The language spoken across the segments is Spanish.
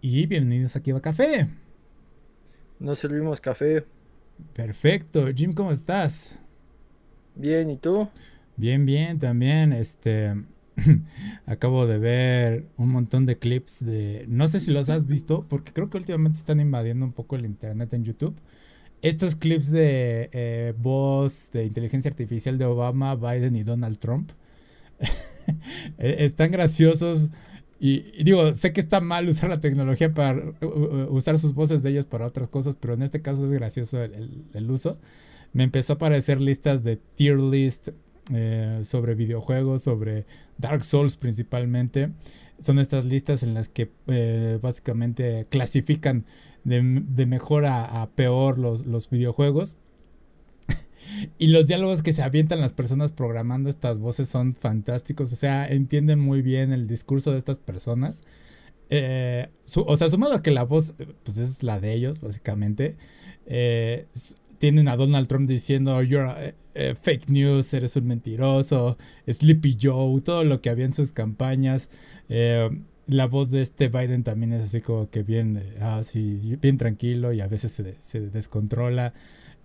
y bienvenidos aquí a Café. Nos servimos café. Perfecto, Jim, ¿cómo estás? Bien, ¿y tú? Bien, bien, también. Este, acabo de ver un montón de clips de, no sé si los has visto, porque creo que últimamente están invadiendo un poco el internet en YouTube. Estos clips de eh, voz de inteligencia artificial de Obama, Biden y Donald Trump e, están graciosos. Y, digo, sé que está mal usar la tecnología para usar sus voces de ellos para otras cosas, pero en este caso es gracioso el, uso. Me empezó a aparecer listas de tier list eh, sobre videojuegos, sobre Dark Souls principalmente. Son estas listas en las que eh, básicamente clasifican de, mejor a, peor los, los videojuegos. Y los diálogos que se avientan las personas programando estas voces son fantásticos. O sea, entienden muy bien el discurso de estas personas. Eh, o sea, sumado a que la voz pues es la de ellos, básicamente. Eh, tienen a Donald Trump diciendo, you're eh, fake news, eres un mentiroso, Sleepy Joe, todo lo que había en sus campañas. la voz de este Biden también es así como que bien, ah, bien tranquilo y a veces se descontrola.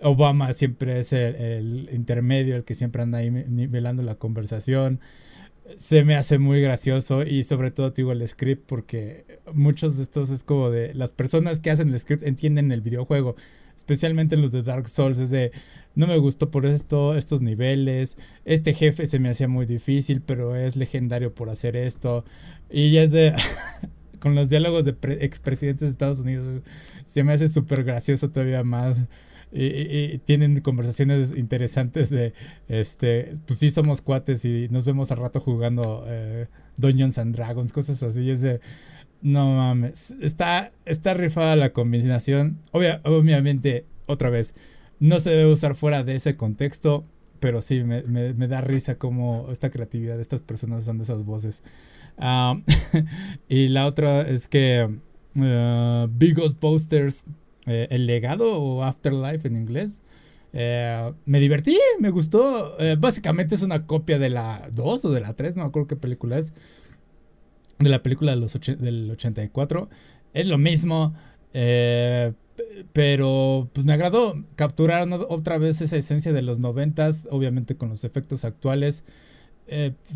Obama siempre es el, intermedio, el que siempre anda ahí nivelando la conversación. Se me hace muy gracioso y sobre todo digo el script porque muchos de estos es como de las personas que hacen el script entienden el videojuego, especialmente los de Dark Souls, es de no me gustó por esto, estos niveles, este jefe se me hacía muy difícil, pero es legendario por hacer esto y ya es de con los diálogos de expresidentes de Estados Unidos se me hace súper gracioso todavía más y, tienen conversaciones interesantes de, este, pues sí somos cuates y nos vemos al rato jugando eh, Dungeons and Dragons, cosas así. Es de, no mames, está, está rifada la combinación. obviamente, otra vez, no se debe usar fuera de ese contexto, pero sí, me, da risa como esta creatividad de estas personas usando esas voces. Ah, y la otra es que uh, Big Posters eh, el legado o Afterlife en inglés. Eh, me divertí, me gustó. Eh, básicamente es una copia de la 2 o de la 3, no me acuerdo qué película es. De la película de los del 84. Es lo mismo. pero pues me agradó. Capturaron otra vez esa esencia de los 90 obviamente con los efectos actuales.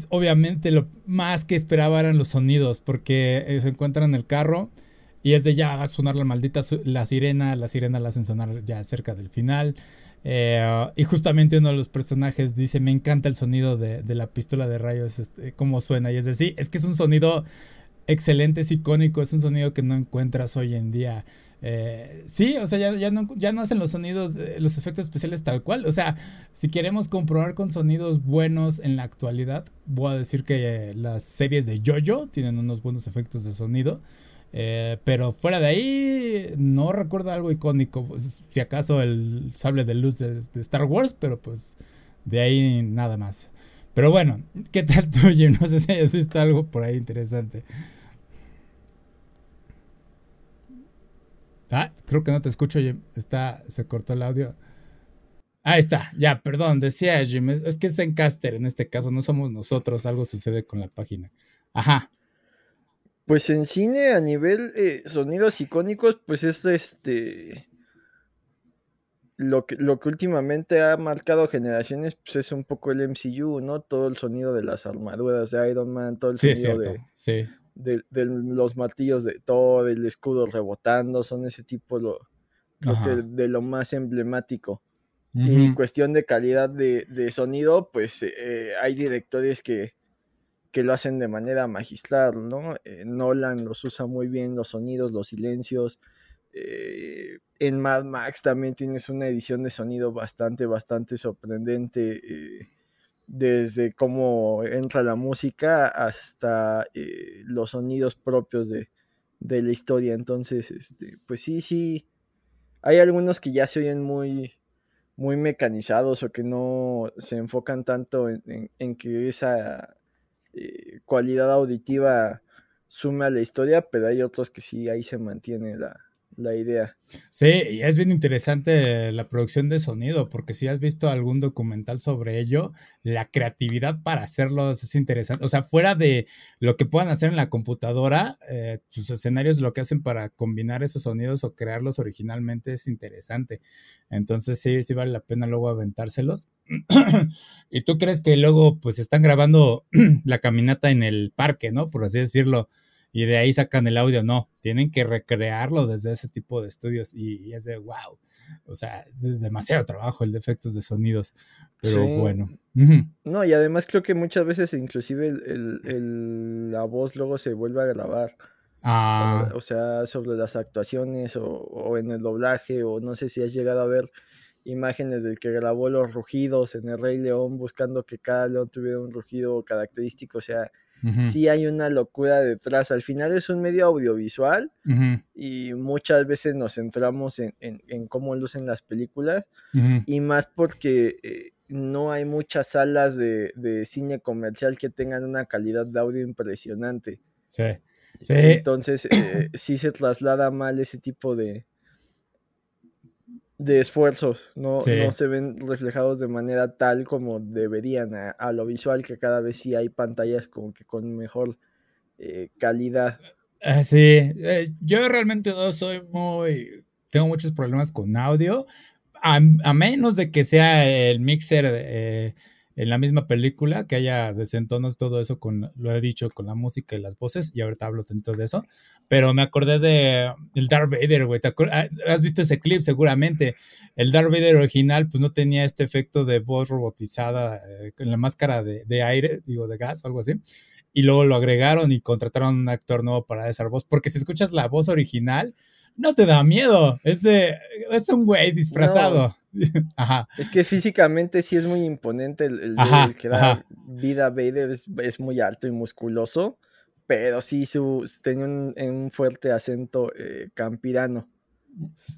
obviamente lo más que esperaba eran los sonidos, porque se encuentran en el carro y es de ya a sonar la maldita la sirena, la sirena la hacen sonar ya cerca del final. Eh, y justamente uno de los personajes dice, me encanta el sonido de, la pistola de rayos, este, cómo suena. Y es decir, es que es un sonido excelente, es icónico, es un sonido que no encuentras hoy en día. Eh, sí, o sea, ya, no, ya no hacen los sonidos, eh, los efectos especiales tal cual. O sea, si queremos comprobar con sonidos buenos en la actualidad, voy a decir que las series de Jojo tienen unos buenos efectos de sonido. Eh, pero fuera de ahí, no recuerdo algo icónico. Pues, si acaso el sable de luz de, Star Wars, pero pues de ahí nada más. Pero bueno, ¿qué tal tú, Jim? No sé si hayas visto algo por ahí interesante. Ah, creo que no te escucho, Jim. Está, se cortó el audio. Ahí está, ya, perdón, decía Jim. Es, es que es Encaster en este caso, no somos nosotros. Algo sucede con la página. Ajá. Pues en cine a nivel eh, sonidos icónicos, pues es este lo que, lo que últimamente ha marcado generaciones, pues es un poco el MCU, ¿no? Todo el sonido de las armaduras de Iron Man, todo el sonido de, de, los martillos de todo, el escudo rebotando, son ese tipo lo, de lo más emblemático. Y en cuestión de calidad de, sonido, pues eh, hay directores que, que lo hacen de manera magistral, ¿no? Eh, Nolan los usa muy bien, los sonidos, los silencios. Eh, en Mad Max también tienes una edición de sonido bastante, bastante sorprendente. Eh, desde cómo entra la música hasta los sonidos propios de, la historia. Entonces, este, pues sí, sí. Hay algunos que ya se oyen muy, muy mecanizados o que no se enfocan tanto en que esa eh, cualidad auditiva sume a la historia, pero hay otros que sí, ahí se mantiene la, la idea. Sí, y es bien interesante la producción de sonido, porque si has visto algún documental sobre ello, la creatividad para hacerlos es interesante. O sea, fuera de lo que puedan hacer en la computadora, eh, sus escenarios, lo que hacen para combinar esos sonidos o crearlos originalmente es interesante. Entonces sí, sí vale la pena luego aventárselos. y tú crees que luego pues están grabando la caminata en el parque, ¿no? Por así decirlo y de ahí sacan el audio. No, tienen que recrearlo desde ese tipo de estudios y, es de wow. O sea, es demasiado trabajo el de efectos de sonidos, pero bueno. No, y además creo que muchas veces inclusive el, la voz luego se vuelve a grabar. Ah. O, sea, sobre las actuaciones o, o, en el doblaje o no sé si has llegado a ver imágenes del que grabó los rugidos en el Rey León buscando que cada león tuviera un rugido característico. O sea, sí hay una locura detrás. Al final es un medio audiovisual y muchas veces nos centramos en, cómo lucen las películas y más porque eh, no hay muchas salas de, cine comercial que tengan una calidad de audio impresionante. Sí. Entonces, eh, sí se traslada mal ese tipo de, de esfuerzos, no, no se ven reflejados de manera tal como deberían a, lo visual, que cada vez sí hay pantallas como que con mejor eh, calidad. Ah, sí, eh, yo realmente no soy muy, tengo muchos problemas con audio, a, menos de que sea el mixer eh, en la misma película, que haya desentonos, todo eso con, lo he dicho, con la música y las voces, y ahorita hablo tanto de eso, pero me acordé de el Darth Vader, güey, ah, has visto ese clip seguramente, el Darth Vader original pues no tenía este efecto de voz robotizada eh, con la máscara de, de, aire, digo, de gas o algo así, y luego lo agregaron y contrataron a un actor nuevo para esa voz, porque si escuchas la voz original, no te da miedo, es, es un güey disfrazado. Es que físicamente sí es muy imponente el, que da vida a Vader, es, muy alto y musculoso, pero sí su, tenía un, fuerte acento eh, campirano.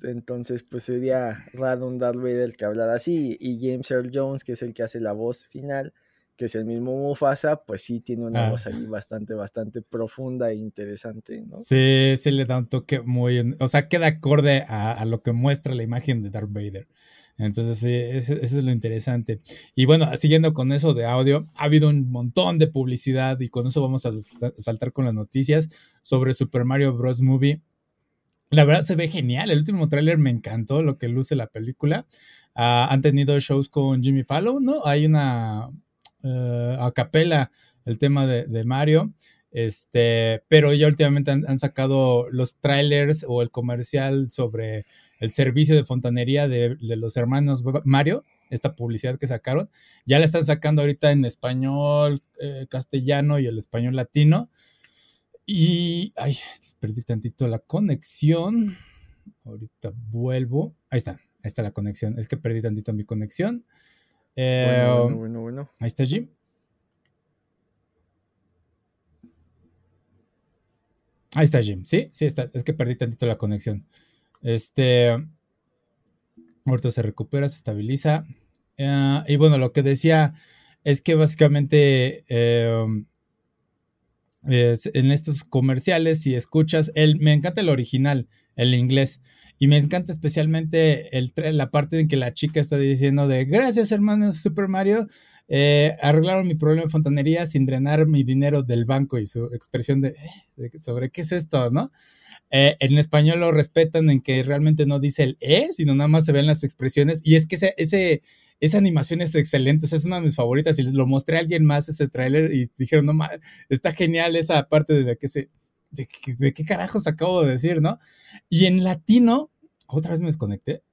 Entonces, pues sería raro un Darth Vader el que hablara así. Y James Earl Jones, que es el que hace la voz final, que es el mismo Mufasa, pues sí tiene una ah. voz ahí bastante, bastante profunda e interesante, ¿no? Sí, sí le da un toque muy, o sea, queda acorde a, a lo que muestra la imagen de Darth Vader. Entonces, sí, eso, es lo interesante. Y bueno, siguiendo con eso de audio, ha habido un montón de publicidad y con eso vamos a saltar con las noticias sobre Super Mario Bros. Movie. La verdad se ve genial. El último tráiler me encantó lo que luce la película. Ah, han tenido shows con Jimmy Fallon, ¿no? Hay una uh, a capela el tema de, Mario. Este, pero ya últimamente han, han, sacado los trailers o el comercial sobre el servicio de fontanería de, los hermanos Mario, esta publicidad que sacaron. Ya la están sacando ahorita en español, eh, castellano y el español latino. Y, ay, perdí tantito la conexión. Ahorita vuelvo. Ahí está, ahí está la conexión. Es que perdí tantito mi conexión. Eh, bueno, bueno, bueno, Ahí está Jim. Ahí está Jim, ¿sí? Sí, está. Es que perdí tantito la conexión. Este, ahorita se recupera, se estabiliza. Eh, y bueno, lo que decía es que básicamente em, en estos comerciales, si escuchas, el, me encanta el original, el inglés. Y me encanta especialmente el, la parte en que la chica está diciendo de gracias hermanos Super Mario, eh, arreglaron mi problema de fontanería sin drenar mi dinero del banco y su expresión de, eh, sobre qué es esto, ¿no? Eh, en español lo respetan en que realmente no dice el E, sino nada más se ven las expresiones. Y es que ese, ese, esa animación es excelente, es una de mis favoritas. Y les lo mostré a alguien más ese tráiler y dijeron, no está genial esa parte de la que se. De, qué carajos acabo de decir, ¿no? Y en latino, otra vez me desconecté.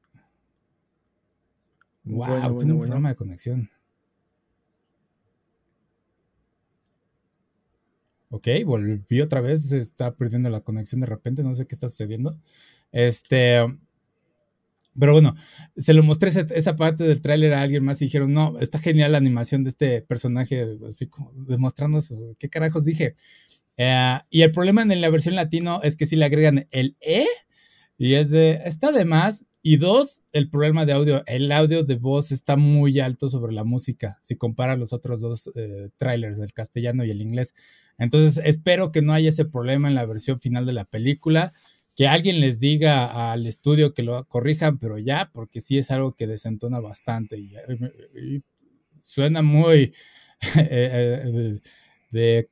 Wow, tengo un problema de conexión. Ok, volví otra vez, se está perdiendo la conexión de repente, no sé qué está sucediendo. Este, pero bueno, se lo mostré esa, parte del tráiler a alguien más y dijeron, no, está genial la animación de este personaje, así como demostrándonos qué carajos dije. Eh, y el problema en la versión latino es que si le agregan el E y es de, está de más. Y dos, el problema de audio, el audio de voz está muy alto sobre la música, si compara los otros dos eh, trailers, el castellano y el inglés. Entonces, espero que no haya ese problema en la versión final de la película, que alguien les diga al estudio que lo corrijan, pero ya, porque sí es algo que desentona bastante y, suena muy eh,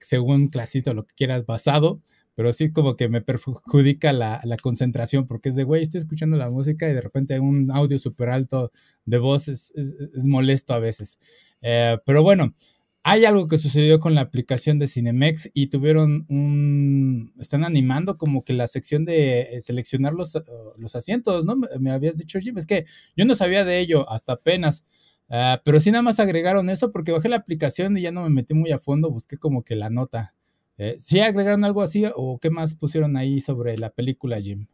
según clasista o lo que quieras basado, pero sí como que me perjudica la, concentración porque es de, güey, estoy escuchando la música y de repente un audio súper alto de voz, es, molesto a veces. Eh, pero bueno, hay algo que sucedió con la aplicación de Cinemex y tuvieron un... Están animando como que la sección de eh, seleccionar los, los asientos, ¿no? Me, habías dicho, Jim, es que yo no sabía de ello hasta apenas. Ah, pero sí nada más agregaron eso porque bajé la aplicación y ya no me metí muy a fondo, busqué como que la nota. Eh, ¿Sí agregaron algo así o qué más pusieron ahí sobre la película, Jim?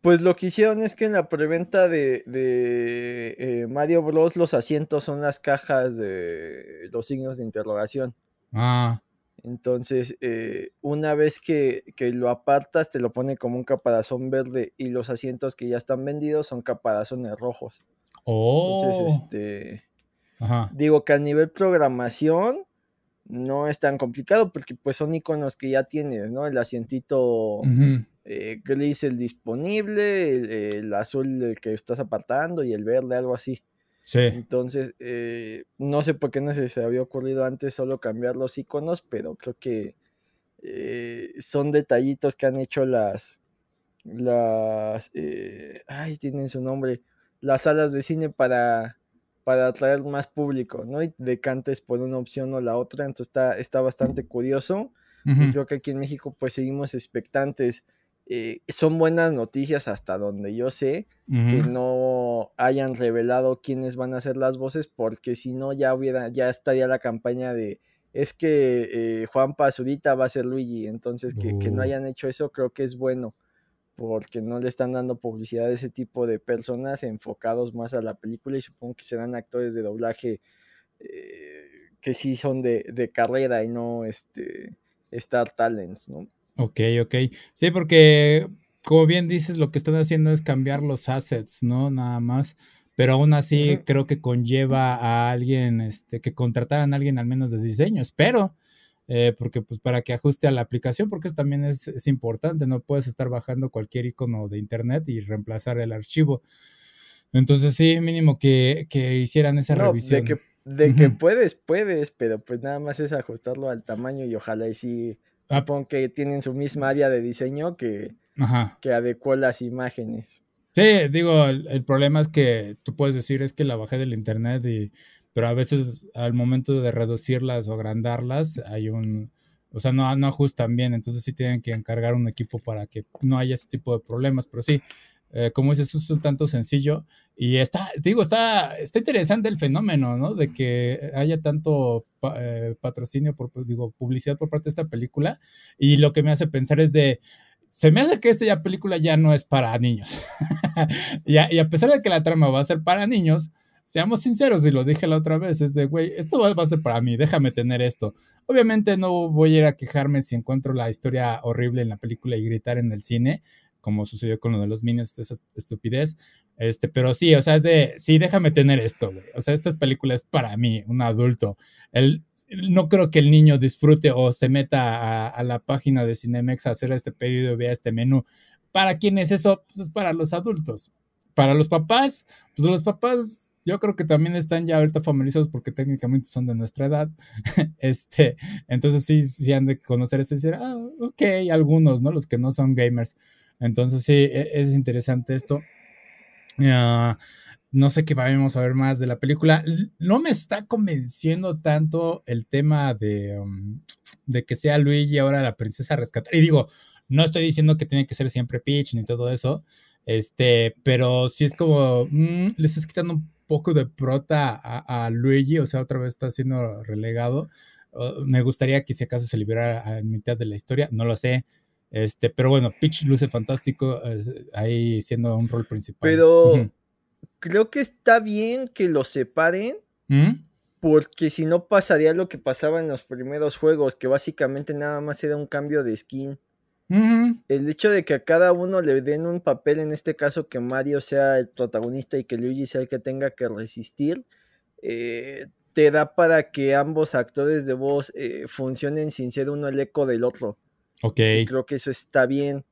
Pues lo que hicieron es que en la preventa de, eh, Mario Bros. los asientos son las cajas de los signos de interrogación. Ah. Entonces, eh, una vez que, lo apartas, te lo pone como un caparazón verde y los asientos que ya están vendidos son caparazones rojos. Oh. Entonces, este. Digo que a nivel programación no es tan complicado porque pues son iconos que ya tienes, ¿no? El asientito eh, gris el disponible, el, azul el que estás apartando y el verde, algo así. Sí. Entonces, eh, no sé por qué no se, se había ocurrido antes solo cambiar los iconos, pero creo que eh, son detallitos que han hecho las, las, ay, tienen su nombre, las salas de cine para para atraer más público, ¿no? Y decantes por una opción o la otra, entonces está, está bastante curioso. Y creo que aquí en México pues seguimos expectantes. Eh, son buenas noticias hasta donde yo sé que no hayan revelado quiénes van a ser las voces, porque si no ya hubiera, ya estaría la campaña de es que eh, Juan Pazurita va a ser Luigi, entonces que, que, no uh. hayan hecho eso creo que es bueno porque no le están dando publicidad a ese tipo de personas enfocados más a la película y supongo que serán actores de doblaje eh, que sí son de, carrera y no este, Star Talents, ¿no? Ok, ok. Sí, porque como bien dices, lo que están haciendo es cambiar los assets, ¿no? Nada más. Pero aún así creo que conlleva a alguien, este, que contrataran a alguien al menos de diseño. Espero eh, porque pues para que ajuste a la aplicación, porque eso también es, importante, no puedes estar bajando cualquier icono de internet y reemplazar el archivo. Entonces sí, mínimo que, hicieran esa revisión. De que, de que puedes, puedes, pero pues nada más es ajustarlo al tamaño y ojalá y sí, ah. supongo que tienen su misma área de diseño que, que adecuó las imágenes. Sí, digo, el, problema es que tú puedes decir es que la bajé del internet y pero a veces al momento de reducirlas o agrandarlas hay un, o sea, no, no ajustan bien, entonces sí tienen que encargar un equipo para que no haya ese tipo de problemas, pero sí, eh, como dices, es un tanto sencillo y está, digo, está, está interesante el fenómeno, ¿no? De que haya tanto eh, patrocinio, por, pues, digo, publicidad por parte de esta película y lo que me hace pensar es de, se me hace que esta película ya no es para niños. y, y a pesar de que la trama va a ser para niños, seamos sinceros, y lo dije la otra vez, es de, güey, esto va a ser para mí, déjame tener esto. Obviamente no voy a ir a quejarme si encuentro la historia horrible en la película y gritar en el cine, como sucedió con lo de los Minions, esa estupidez. Este, pero sí, o sea, es de, sí, déjame tener esto, güey. O sea, esta película es para mí, un adulto. El, no creo que el niño disfrute o se meta a, la página de Cinemex a hacer este pedido vea este menú. ¿Para quién es eso? Pues es para los adultos. Para los papás, pues los papás yo creo que también están ya ahorita familiarizados porque técnicamente son de nuestra edad. este, entonces sí, sí han de conocer eso y decir, ah, ok, algunos, ¿no? Los que no son gamers. Entonces sí, e, es interesante esto. Ah, no sé qué vamos a ver más de la película. No me está convenciendo tanto el tema de, um, de que sea Luigi ahora la princesa rescatar. Y digo, no estoy diciendo que tiene que ser siempre Peach ni todo eso. Este, pero sí es como, mm, le estás quitando un poco de prota a, Luigi, o sea, otra vez está siendo relegado. me gustaría que si acaso se liberara a mitad de la historia, no lo sé. Este, pero bueno, Peach luce fantástico ahí siendo un rol principal. Pero creo que está bien que lo separen. ¿Mm? Porque si no pasaría lo que pasaba en los primeros juegos, que básicamente nada más era un cambio de skin. El hecho de que a cada uno le den un papel, en este caso que Mario sea el protagonista y que Luigi sea el que tenga que resistir, eh, te da para que ambos actores de voz eh, funcionen sin ser uno el eco del otro. Ok. creo que eso está bien.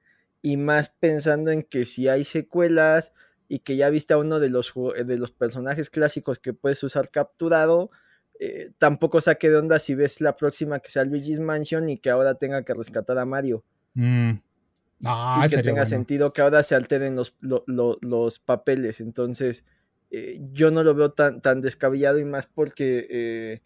y más pensando en que si hay secuelas y que ya viste a uno de los, de los personajes clásicos que puedes usar capturado, eh, tampoco saque de onda si ves la próxima que sea Luigi's Mansion y que ahora tenga que rescatar a Mario. Mm. Ah, y que tenga sentido que ahora se alteren los, los, papeles. Entonces, eh, yo no lo veo tan, tan descabellado y más porque eh,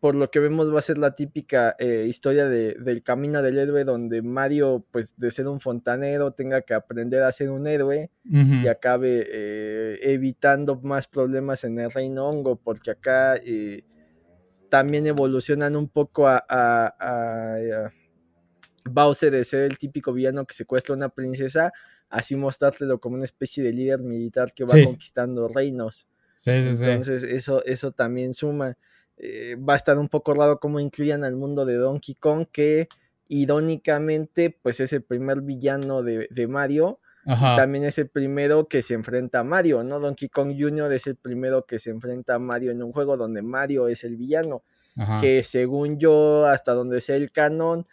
por lo que vemos va a ser la típica historia de, del camino del héroe donde Mario, pues de ser un fontanero, tenga que aprender a ser un héroe y acabe evitando más problemas en el reino hongo, porque acá también evolucionan un poco a, Bowser de ser el típico villano que secuestra a una princesa, así mostrártelo como una especie de líder militar que va conquistando reinos. Entonces, eso, eso también suma. Eh, va a estar un poco raro cómo incluyan al mundo de Donkey Kong, que irónicamente, pues es el primer villano de, Mario. También es el primero que se enfrenta a Mario, ¿no? Donkey Kong Jr. es el primero que se enfrenta a Mario en un juego donde Mario es el villano. Que según yo, hasta donde sea el canon,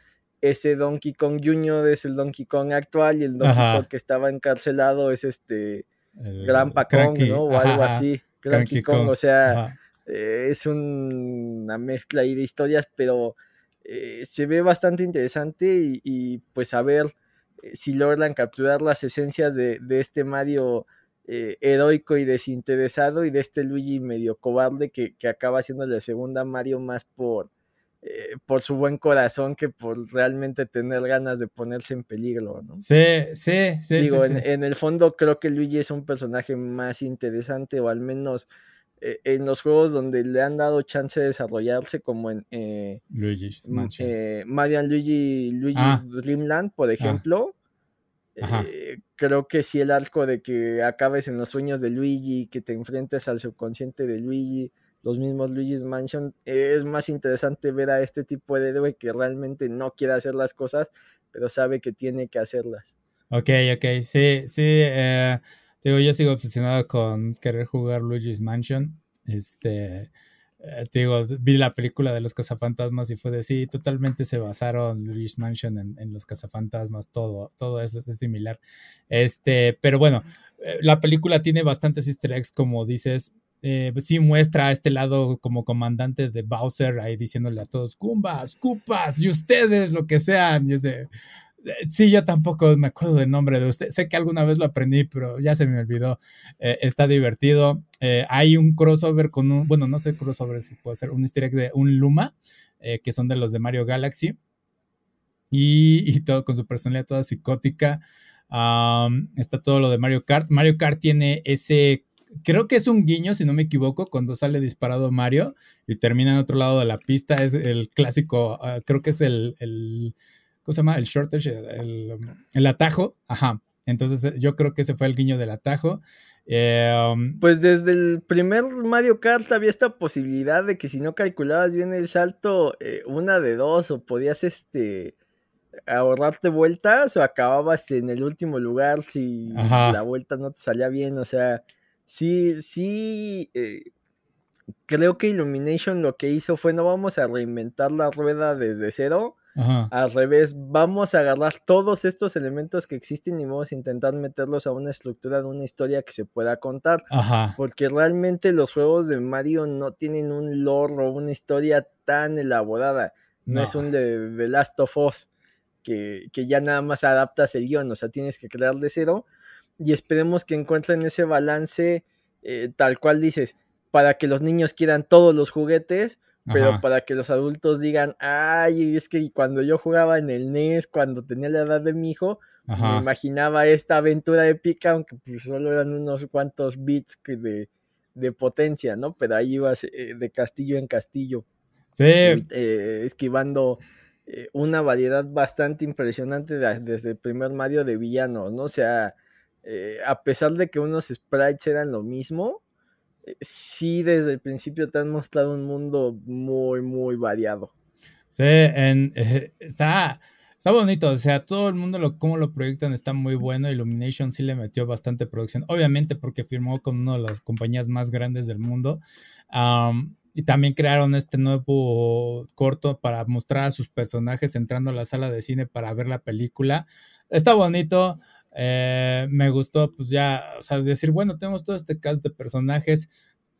ese Donkey Kong Jr. es el Donkey Kong actual y el Donkey Kong que estaba encarcelado es este Gran Kong, ¿no? O algo así. Cranky Kong, o sea, eh, es una mezcla ahí de historias, pero eh, se ve bastante interesante y, pues a ver eh, si logran capturar las esencias de, este Mario heroico y desinteresado y de este Luigi medio cobarde que, que acaba siendo la segunda Mario más por, por su buen corazón que por realmente tener ganas de ponerse en peligro, ¿no? Sí, sí, sí. Digo, en, el fondo creo que Luigi es un personaje más interesante o al menos eh, en los juegos donde le han dado chance de desarrollarse, como en eh, eh Mario Luigi, Luigi's ah. Dreamland, por ah. ejemplo. Eh, creo que sí el arco de que acabes en los sueños de Luigi, que te enfrentes al subconsciente de Luigi, los mismos Luigi's Mansion, es más interesante ver a este tipo de héroe que realmente no quiere hacer las cosas, pero sabe que tiene que hacerlas. Ok, ok, sí, sí. Digo, yo sigo obsesionado con querer jugar Luigi's Mansion. Este, eh, digo, vi la película de los cazafantasmas y fue de sí, totalmente se basaron Luigi's Mansion en, los cazafantasmas, todo, todo eso es similar. Este, pero bueno, eh, la película tiene bastantes easter eggs, como dices. Eh, pues sí muestra a este lado como comandante de Bowser ahí diciéndole a todos, Kumbas, Cupas y ustedes, lo que sean. Y es de, Sí, yo tampoco me acuerdo del nombre de usted. Sé que alguna vez lo aprendí, pero ya se me olvidó. Eh, está divertido. Eh, hay un crossover con un, bueno, no sé crossover si puede ser un easter egg de un Luma, eh, que son de los de Mario Galaxy. Y, todo con su personalidad toda psicótica. está todo lo de Mario Kart. Mario Kart tiene ese creo que es un guiño, si no me equivoco, cuando sale disparado Mario y termina en otro lado de la pista. Es el clásico, ah, creo que es el, ¿cómo se llama? El shortage, el, atajo, ajá. Entonces eh, yo creo que ese fue el guiño del atajo. Eh, um, pues desde el primer Mario Kart había esta posibilidad de que si no calculabas bien el salto, eh, una de dos, o podías este ahorrarte vueltas o acababas en el último lugar si la vuelta no te salía bien. O sea, sí, sí. creo que Illumination lo que hizo fue no vamos a reinventar la rueda desde cero al revés, vamos a agarrar todos estos elementos que existen y vamos a intentar meterlos a una estructura de una historia que se pueda contar. Porque realmente los juegos de Mario no tienen un lore o una historia tan elaborada. No, es un de The Last of Us, que, ya nada más adaptas el guion, o sea, tienes que crear de cero. Y esperemos que encuentren ese balance eh, tal cual dices, para que los niños quieran todos los juguetes pero para que los adultos digan, ay, es que cuando yo jugaba en el NES, cuando tenía la edad de mi hijo, me imaginaba esta aventura épica, aunque pues solo eran unos cuantos bits de, de potencia, ¿no? Pero ahí ibas eh, de castillo en castillo. Sí. Eh, esquivando eh, una variedad bastante impresionante desde el primer Mario de villanos, ¿no? O sea, a pesar de que unos sprites eran lo mismo, sí desde el principio te han mostrado un mundo muy, muy variado. Sí, eh, está, está bonito, o sea, todo el mundo lo, cómo lo proyectan está muy bueno. Illumination sí le metió bastante producción, obviamente porque firmó con una de las compañías más grandes del mundo. y también crearon este nuevo corto para mostrar a sus personajes entrando a la sala de cine para ver la película. Está bonito, eh, me gustó, pues ya, o sea, decir, bueno, tenemos todo este cast de personajes.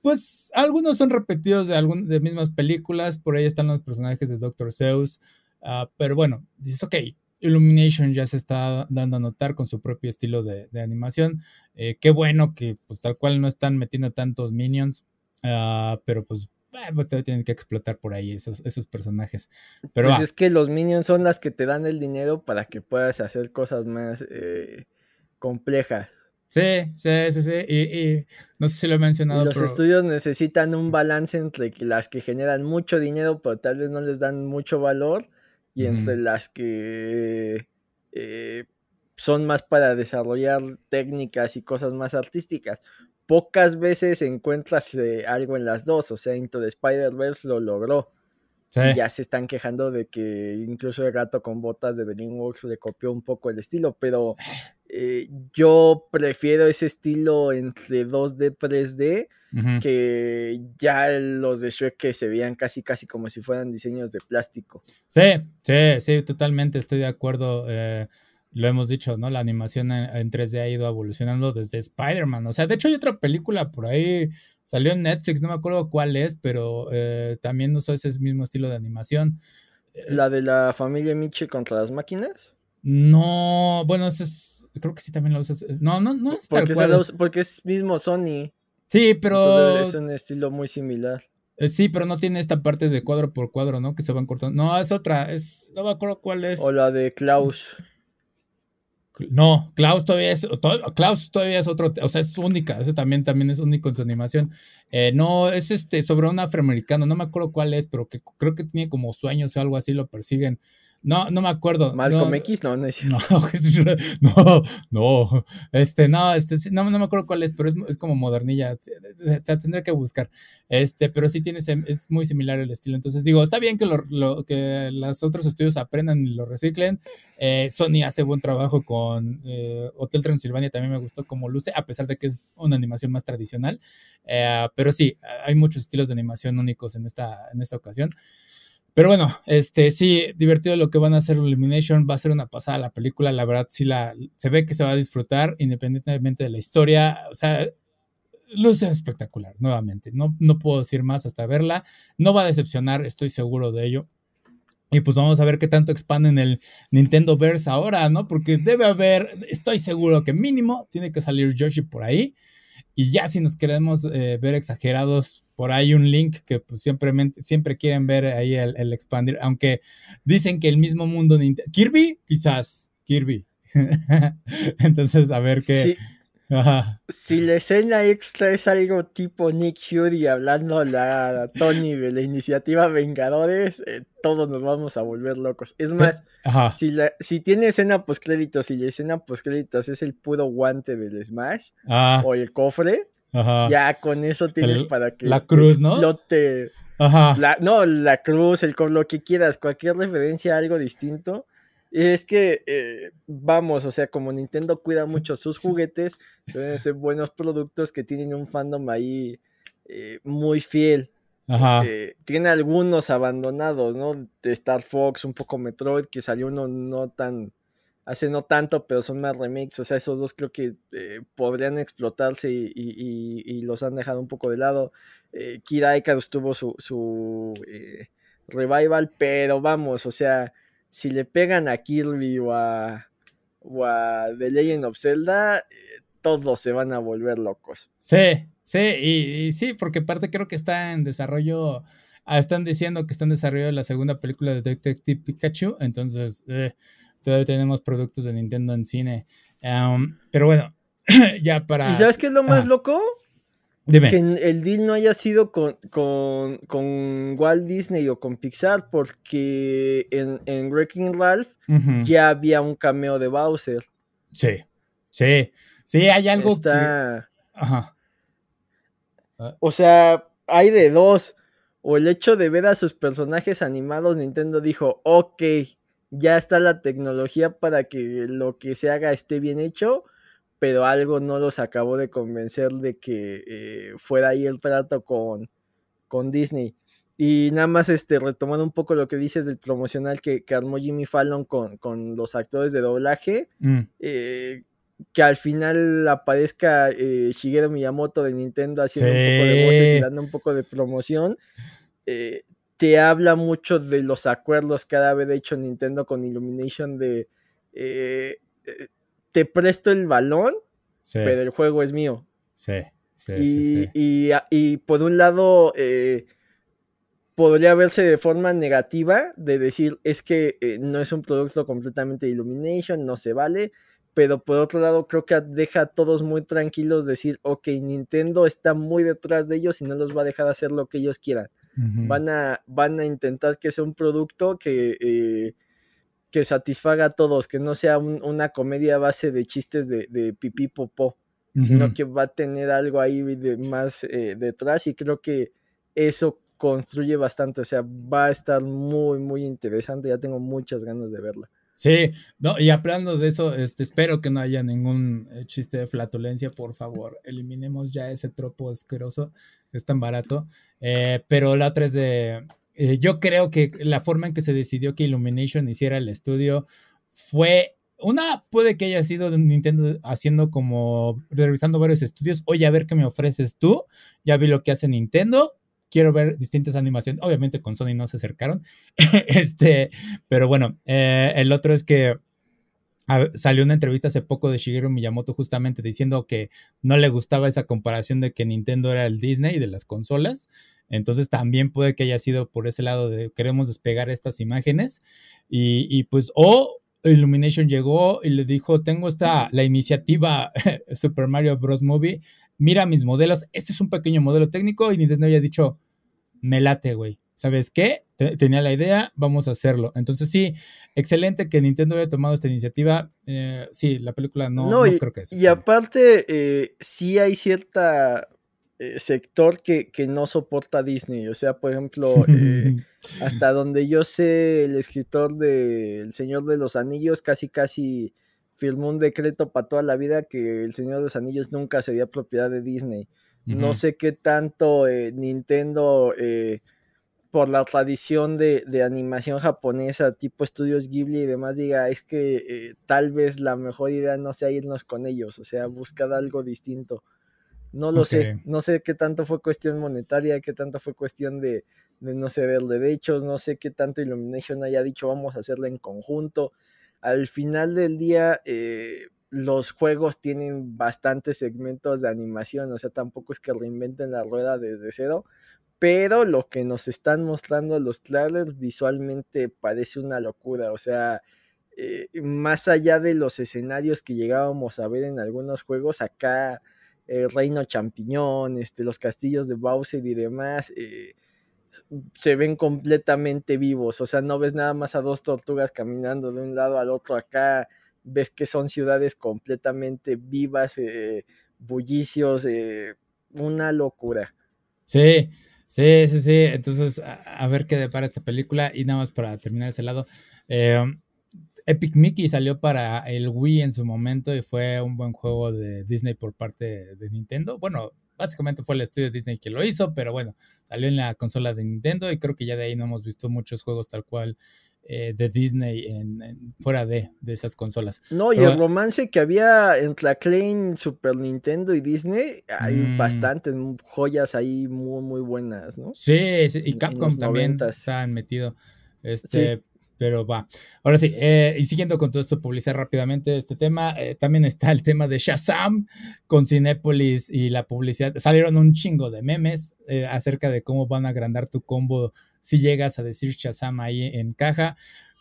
Pues algunos son repetidos de, algunas de mismas películas, por ahí están los personajes de Doctor Zeus, uh, pero bueno, dices, ok, Illumination ya se está dando a notar con su propio estilo de, animación. Eh, qué bueno que pues tal cual no están metiendo tantos minions, uh, pero pues eh, pues tienen que explotar por ahí esos, esos personajes. Pero pues es que los minions son las que te dan el dinero para que puedas hacer cosas más eh, complejas. Sí, sí, sí, sí. Y, y, no sé si lo he mencionado. Los pero... estudios necesitan un balance entre las que generan mucho dinero, pero tal vez no les dan mucho valor, y entre mm. las que eh, son más para desarrollar técnicas y cosas más artísticas pocas veces encuentras eh, algo en las dos, o sea, Into the Spider-Verse lo logró. Sí. Y ya se están quejando de que incluso el gato con botas de DreamWorks le copió un poco el estilo, pero eh, yo prefiero ese estilo entre 2D, 3D, uh -huh. que ya los de Shrek que se veían casi, casi como si fueran diseños de plástico. Sí, sí, sí, totalmente estoy de acuerdo. Eh, lo hemos dicho, ¿no? La animación en, en 3D ha ido evolucionando desde Spider-Man. O sea, de hecho hay otra película por ahí, salió en Netflix, no me acuerdo cuál es, pero eh, también usó ese mismo estilo de animación. ¿La de la familia Miche contra las máquinas? No, bueno, es, creo que sí también lo usas. No, no, no es porque tal cual. Usa, porque es mismo Sony. Sí, pero... Entonces es un estilo muy similar. Eh, sí, pero no tiene esta parte de cuadro por cuadro, ¿no? Que se van cortando. No, es otra, es... No me acuerdo cuál es. O la de Klaus. No, Klaus todavía es, Klaus todavía es otro, o sea, es única, ese también, también es único en su animación. Eh, no, es este, sobre un afroamericano, no me acuerdo cuál es, pero que creo que tiene como sueños o algo así, lo persiguen. No, no me acuerdo. Malcolm no, X, no, no es no, no, no, este, no, este, no, no me acuerdo cuál es, pero es, es como modernilla, tendré que buscar, este, pero sí tiene, es muy similar el estilo, entonces digo, está bien que, lo, lo, que los otros estudios aprendan y lo reciclen, eh, Sony hace buen trabajo con eh, Hotel Transilvania, también me gustó como luce, a pesar de que es una animación más tradicional, eh, pero sí, hay muchos estilos de animación únicos en esta, en esta ocasión. Pero bueno, este sí, divertido lo que van a hacer Illumination, va a ser una pasada la película, la verdad sí la se ve que se va a disfrutar independientemente de la historia, o sea, luce espectacular, nuevamente, no, no puedo decir más hasta verla, no va a decepcionar, estoy seguro de ello. Y pues vamos a ver qué tanto expanden el Nintendo Verse ahora, ¿no? Porque debe haber, estoy seguro que mínimo tiene que salir Yoshi por ahí. Y ya si nos queremos eh, ver exagerados, por ahí un link que pues, siempre, siempre quieren ver ahí el, el, expandir, aunque dicen que el mismo mundo de Kirby, quizás, Kirby. Entonces, a ver qué. Sí. Ajá. Si la escena extra es algo tipo Nick Fury hablando a Tony de la iniciativa Vengadores, eh, todos nos vamos a volver locos. Es más, si, la, si, tiene escena post créditos y la escena post créditos es el puro guante del Smash ah. o el cofre, Ajá. ya con eso tienes el, para que la cruz, ¿no? Explote. Ajá. La, no, la cruz, el lo que quieras, cualquier referencia a algo distinto. Es que, eh, vamos, o sea, como Nintendo cuida mucho sus juguetes, deben ser buenos productos que tienen un fandom ahí eh, muy fiel. Ajá. Eh, tiene algunos abandonados, ¿no? De Star Fox, un poco Metroid, que salió uno no tan, hace no tanto, pero son más remakes. O sea, esos dos creo que eh, podrían explotarse y, y, los han dejado un poco de lado. Eh, Kira Icarus tuvo su, su eh, revival, pero vamos, o sea, si le pegan a Kirby o a, o a The Legend of Zelda, eh, todos se van a volver locos. Sí, sí, y, sí, porque aparte creo que está en desarrollo. Ah, están diciendo que está en desarrollo la segunda película de Detective Pikachu, entonces todavía tenemos productos de Nintendo en cine. Um, pero bueno, ya para. ¿Y sabes qué es lo más ah. loco? Dime. Que el deal no haya sido con, con, con, Walt Disney o con Pixar, porque en, en Wrecking Ralph uh -huh. ya había un cameo de Bowser. Sí, sí, sí, hay algo Está... que. Ajá. O sea, hay de dos. O el hecho de ver a sus personajes animados, Nintendo dijo, ok, ya está la tecnología para que lo que se haga esté bien hecho, pero algo no los acabó de convencer de que eh, fuera ahí el trato con, con Disney. Y nada más este, retomando un poco lo que dices del promocional que, que armó Jimmy Fallon con, con, los actores de doblaje, mm. eh, que al final aparezca eh, Shigeru Miyamoto de Nintendo haciendo un poco de voces y dando un poco de promoción, eh, te habla mucho de los acuerdos que ha haber hecho Nintendo con Illumination de te presto el balón, pero el juego es mío. Sí, sí, y, sí, y, y, por un lado, podría verse de forma negativa de decir es que eh, no es un producto completamente de Illumination, no se vale, pero por otro lado creo que deja a todos muy tranquilos decir, ok, Nintendo está muy detrás de ellos y no los va a dejar hacer lo que ellos quieran. Van, a, van a intentar que sea un producto que, eh, que satisfaga a todos, que no sea una comedia a base de chistes de, de pipí popó, sino que va a tener algo ahí de más eh, detrás y creo que eso construye bastante, o sea, va a estar muy, muy interesante, ya tengo muchas ganas de verla. Sí, no, y hablando de eso, este, espero que no haya ningún eh, chiste de flatulencia, por favor, eliminemos ya ese tropo asqueroso, es tan barato, eh, pero la otra es de, eh, yo creo que la forma en que se decidió que Illumination hiciera el estudio fue una puede que haya sido Nintendo haciendo como revisando varios estudios, oye, a ver qué me ofreces tú, ya vi lo que hace Nintendo, quiero ver distintas animaciones. Obviamente con Sony no se acercaron. este, pero bueno, eh, el otro es que salió una entrevista hace poco de Shigeru Miyamoto justamente diciendo que no le gustaba esa comparación de que Nintendo era el Disney de las consolas. Entonces también puede que haya sido por ese lado de queremos despegar estas imágenes. Y, pues, o Illumination llegó y le dijo, tengo esta, la iniciativa Super Mario Bros. Movie, mira mis modelos, este es un pequeño modelo técnico y Nintendo había dicho, me late, güey. ¿Sabes qué? tenía la idea, vamos a hacerlo. Entonces sí, excelente que Nintendo haya tomado esta iniciativa. Eh, sí, la película no, no, creo que es. Y aparte, eh, sí hay cierta eh, sector que, que, no soporta Disney. O sea, por ejemplo, hasta donde yo sé, el escritor de El Señor de los Anillos casi casi firmó un decreto para toda la vida que El Señor de los Anillos nunca sería propiedad de Disney. No sé qué tanto Nintendo, por la tradición de, animación japonesa, tipo estudios Ghibli y demás, diga, es que eh, tal vez la mejor idea no sea irnos con ellos, o sea, buscar algo distinto. No lo sé, no sé qué tanto fue cuestión monetaria, qué tanto fue cuestión de, de no ceder derechos, no sé qué tanto Illumination haya dicho vamos a hacerla en conjunto al final del día eh, los juegos tienen bastantes segmentos de animación, o sea, tampoco es que reinventen la rueda desde cero, pero lo que nos están mostrando los trailers visualmente parece una locura, o sea, eh, más allá de los escenarios que llegábamos a ver en algunos juegos, acá el Reino Champiñón, este, los castillos de Bowser y demás, eh, se ven completamente vivos, o sea, no ves nada más a dos tortugas caminando de un lado al otro acá, ves que son ciudades completamente vivas, eh, bullicios, eh, una locura. Sí, sí, sí, sí, entonces a, ver qué depara esta película y nada más para terminar ese lado. Eh, Epic Mickey salió para el Wii en su momento y fue un buen juego de Disney por parte de Nintendo. Bueno, Básicamente fue el estudio de Disney que lo hizo, pero bueno, salió en la consola de Nintendo y creo que ya de ahí no hemos visto muchos juegos tal cual eh, de Disney en, fuera de, esas consolas. No, y el romance que había entre Acclaim, Super Nintendo y Disney, hay mm. bastantes joyas ahí muy, muy buenas, ¿no? Sí, sí y Capcom también están metido. Este, pero va. Ahora sí, eh, y siguiendo con todo esto, publicar rápidamente este tema, eh, también está el tema de Shazam con Cinepolis y la publicidad. Salieron un chingo de memes eh, acerca de cómo van a agrandar tu combo si llegas a decir Shazam ahí en caja.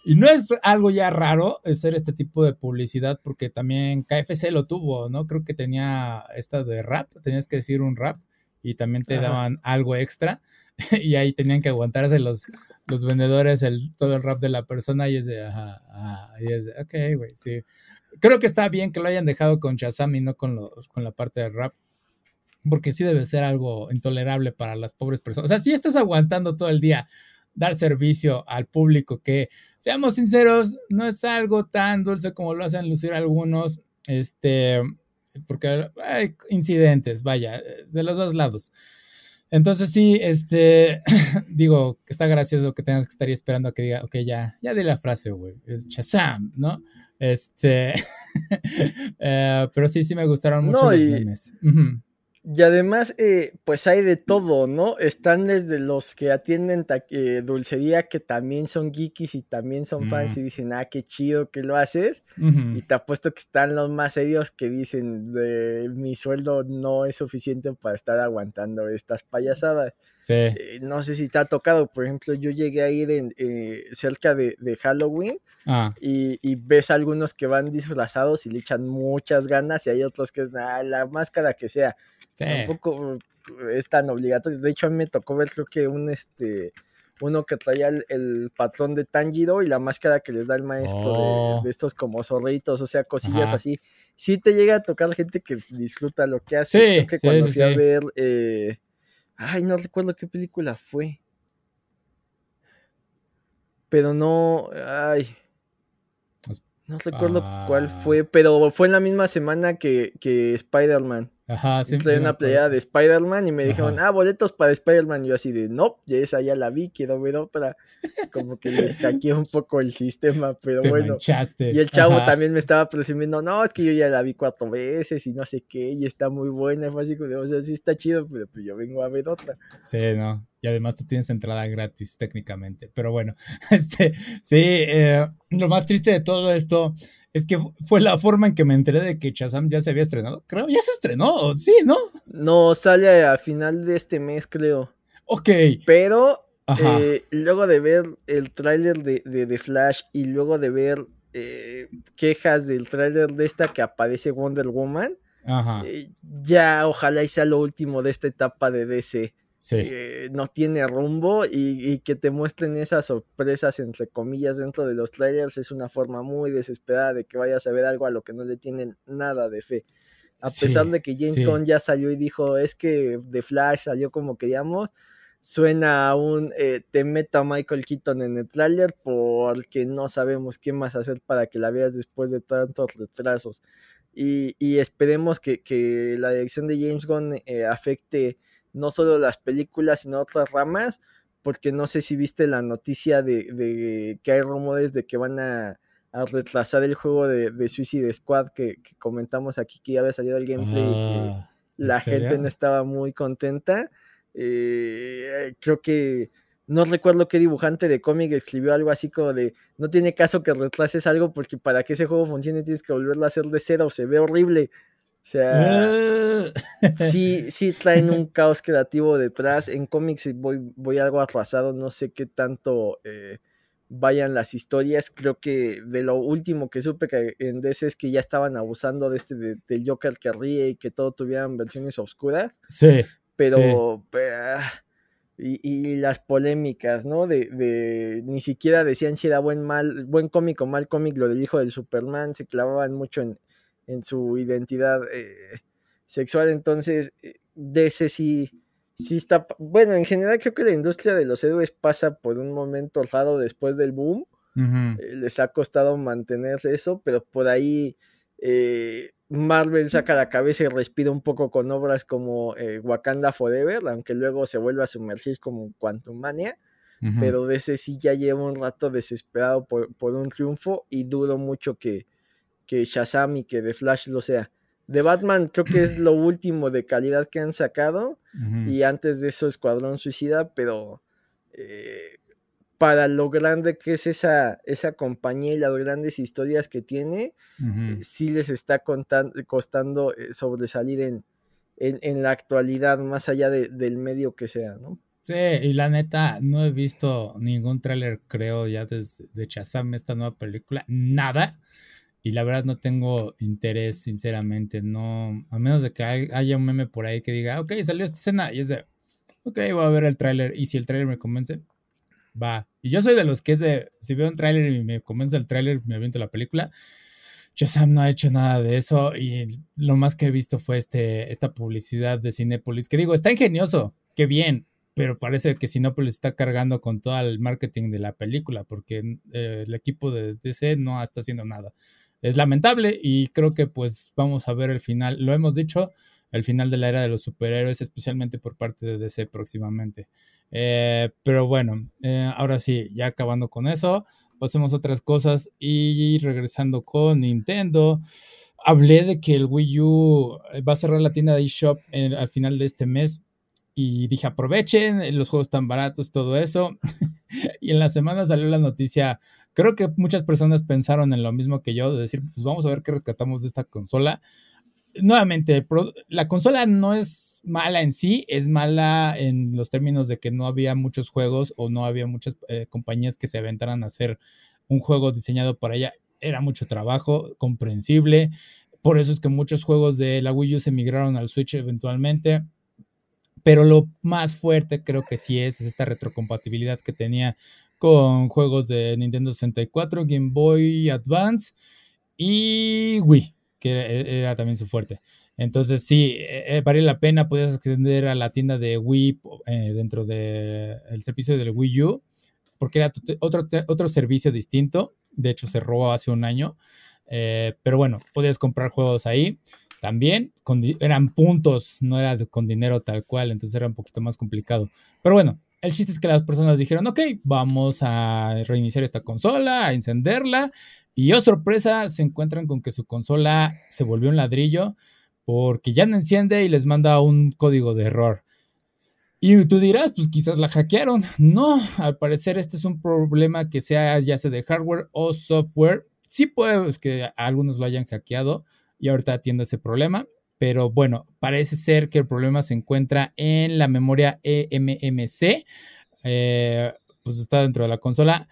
Y no es algo ya raro hacer este tipo de publicidad porque también KFC lo tuvo, ¿no? Creo que tenía esta de rap, tenías que decir un rap y también te daban algo extra y ahí tenían que aguantarse los, los vendedores el, todo el rap de la persona y es de, ajá, y es de, ok, güey, sí. Creo que está bien que lo hayan dejado con Shazam y no con, los, con la parte del rap, porque sí debe ser algo intolerable para las pobres personas. O sea, si estás aguantando todo el día dar servicio al público, que seamos sinceros, no es algo tan dulce como lo hacen lucir algunos, este, porque hay incidentes, vaya, de los dos lados. Entonces sí, este, digo, que está gracioso que tengas que estar esperando a que diga, ok, ya, ya di la frase, güey, es Chazam, ¿no? Este, eh, pero sí, sí me gustaron mucho los memes. Y además, eh, pues hay de todo, ¿no? Están desde los que atienden eh, dulcería que también son geekies y también son fans y dicen, ah, qué chido que lo haces. Y te apuesto que están los más serios que dicen, mi sueldo no es suficiente para estar aguantando estas payasadas. Sí. Eh, no sé si te ha tocado, por ejemplo, yo llegué a ir en, cerca de, Halloween ah. y, ves algunos que van disfrazados y le echan muchas ganas y hay otros que es ah, la máscara que sea Tampoco es tan obligatorio. De hecho, a mí me tocó ver, creo que un este uno que traía el, patrón de Tanjiro y la máscara que les da el maestro de, oh. estos como zorritos, o sea, cosillas así. Sí te llega a tocar gente que disfruta lo que hace. creo que cuando fui a ver. Eh, ay, no recuerdo qué película fue. Pero no. Ay. No recuerdo cuál ah. fue, pero fue en la misma semana que, que Spider-Man. Ajá, sí. Trae una playa de Spider-Man y me dijeron, ah, boletos para Spider-Man. Yo así de, no, ya esa ya la vi, quiero ver otra. Como que les hackeé un poco el sistema, pero bueno. Y el chavo también me estaba presumiendo, no, es que yo ya la vi cuatro veces y no sé qué, y está muy buena. Fue así como, o sea, sí está chido, pero pues yo vengo a ver otra. Sí, no. Y además tú tienes entrada gratis técnicamente. Pero bueno, este, sí, eh, lo más triste de todo esto es que fue la forma en que me enteré de que Shazam ya se había estrenado. Creo, ya se estrenó, sí, ¿no? No, sale a final de este mes, creo. Ok. Pero eh, luego de ver el tráiler de, de, Flash y luego de ver eh, quejas del tráiler de esta que aparece Wonder Woman, eh, ya ojalá y sea lo último de esta etapa de DC sí. no tiene rumbo y, que te muestren esas sorpresas entre comillas dentro de los trailers es una forma muy desesperada de que vayas a ver algo a lo que no le tienen nada de fe. A pesar de que James Gunn ya salió y dijo es que The Flash salió como queríamos, suena aún eh, te meta Michael Keaton en el trailer porque no sabemos qué más hacer para que la veas después de tantos retrasos. Y, esperemos que, la dirección de James Gunn eh, afecte no solo las películas, sino otras ramas, porque no sé si viste la noticia de, que hay rumores de que van a, retrasar el juego de, Suicide Squad que, comentamos aquí que ya había salido el gameplay y que ah, la gente no estaba muy contenta. Eh, creo que no recuerdo qué dibujante de cómic escribió algo así como de no tiene caso que retrases algo porque para que ese juego funcione tienes que volverlo a hacer de cero, se ve horrible. O sea, sí, sí traen un caos creativo detrás. En cómics voy, voy algo atrasado, no sé qué tanto eh, vayan las historias. Creo que de lo último que supe que en DC es que ya estaban abusando de este del Joker que ríe y que todo tuvieran versiones oscuras. Sí. Pero. Ah, y, las polémicas, ¿no? De, de, ni siquiera decían si era buen mal, buen cómic o mal cómic lo del hijo del Superman, se clavaban mucho en, en su identidad eh, sexual. Entonces, eh, de ese sí, sí está. Bueno, en general creo que la industria de los héroes pasa por un momento raro después del boom. Eh, les ha costado mantenerse eso, pero por ahí Marvel saca la cabeza y respira un poco con obras como Wakanda Forever, aunque luego se vuelve a sumergir como Quantum Mania. Pero de ese sí ya lleva un rato desesperado por, por un triunfo y dudo mucho que, que Shazam y que The Flash lo sea. De Batman creo que es lo último de calidad que han sacado y antes de eso Escuadrón Suicida, pero eh, para lo grande que es esa, esa compañía y las grandes historias que tiene, eh, sí les está costando eh, sobresalir en, en, la actualidad, más allá del medio que sea, ¿no? Sí, y la neta, no he visto ningún tráiler, creo, ya desde de Shazam, esta nueva película, nada. Y la verdad no tengo interés, sinceramente. No, a menos de que haya un meme por ahí que diga, ok, salió esta escena. Y es de, ok, voy a ver el tráiler. Y si el tráiler me convence, va. Y yo soy de los que es de, si veo un tráiler y me convence el tráiler, me aviento la película. Shazam no ha hecho nada de eso. Y lo más que he visto fue este, esta publicidad de Cinepolis. Que digo, está ingenioso, qué bien. Pero parece que Cinepolis está cargando con todo el marketing de la película. Porque eh, el equipo de DC no está haciendo nada es lamentable y creo que pues vamos a ver el final. Lo hemos dicho, el final de la era de los superhéroes, especialmente por parte de DC próximamente. Eh, pero bueno, eh, ahora sí, ya acabando con eso, pasemos a otras cosas y regresando con Nintendo. Hablé de que el Wii U va a cerrar la tienda de eShop al final de este mes y dije aprovechen, los juegos tan baratos, todo eso. y en la semana salió la noticia, creo que muchas personas pensaron en lo mismo que yo, de decir, pues vamos a ver qué rescatamos de esta consola. Nuevamente, la consola no es mala en sí, es mala en los términos de que no había muchos juegos o no había muchas eh, compañías que se aventaran a hacer un juego diseñado para ella. Era mucho trabajo, comprensible. Por eso es que muchos juegos de la Wii U se migraron al Switch eventualmente pero lo más fuerte creo que sí es, esta retrocompatibilidad que tenía con juegos de Nintendo 64, Game Boy Advance y Wii, que era, también su fuerte. Entonces sí, eh, eh, vale la pena, puedes acceder a la tienda de Wii eh, dentro del servicio del Wii U, porque era otro, otro servicio distinto, de hecho cerró hace un año, pero bueno, podías comprar juegos ahí también eran puntos, no era con dinero tal cual, entonces era un poquito más complicado. Pero bueno, el chiste es que las personas dijeron, ok, vamos a reiniciar esta consola, a encenderla, y oh sorpresa, se encuentran con que su consola se volvió un ladrillo porque ya no enciende y les manda un código de error. Y tú dirás, pues quizás la hackearon. No, al parecer este es un problema que sea ya sea de hardware o software. Sí puede que algunos lo hayan hackeado, y ahorita atiendo ese problema. Pero bueno, parece ser que el problema se encuentra en la memoria eMMC. Eh, pues está dentro de la consola.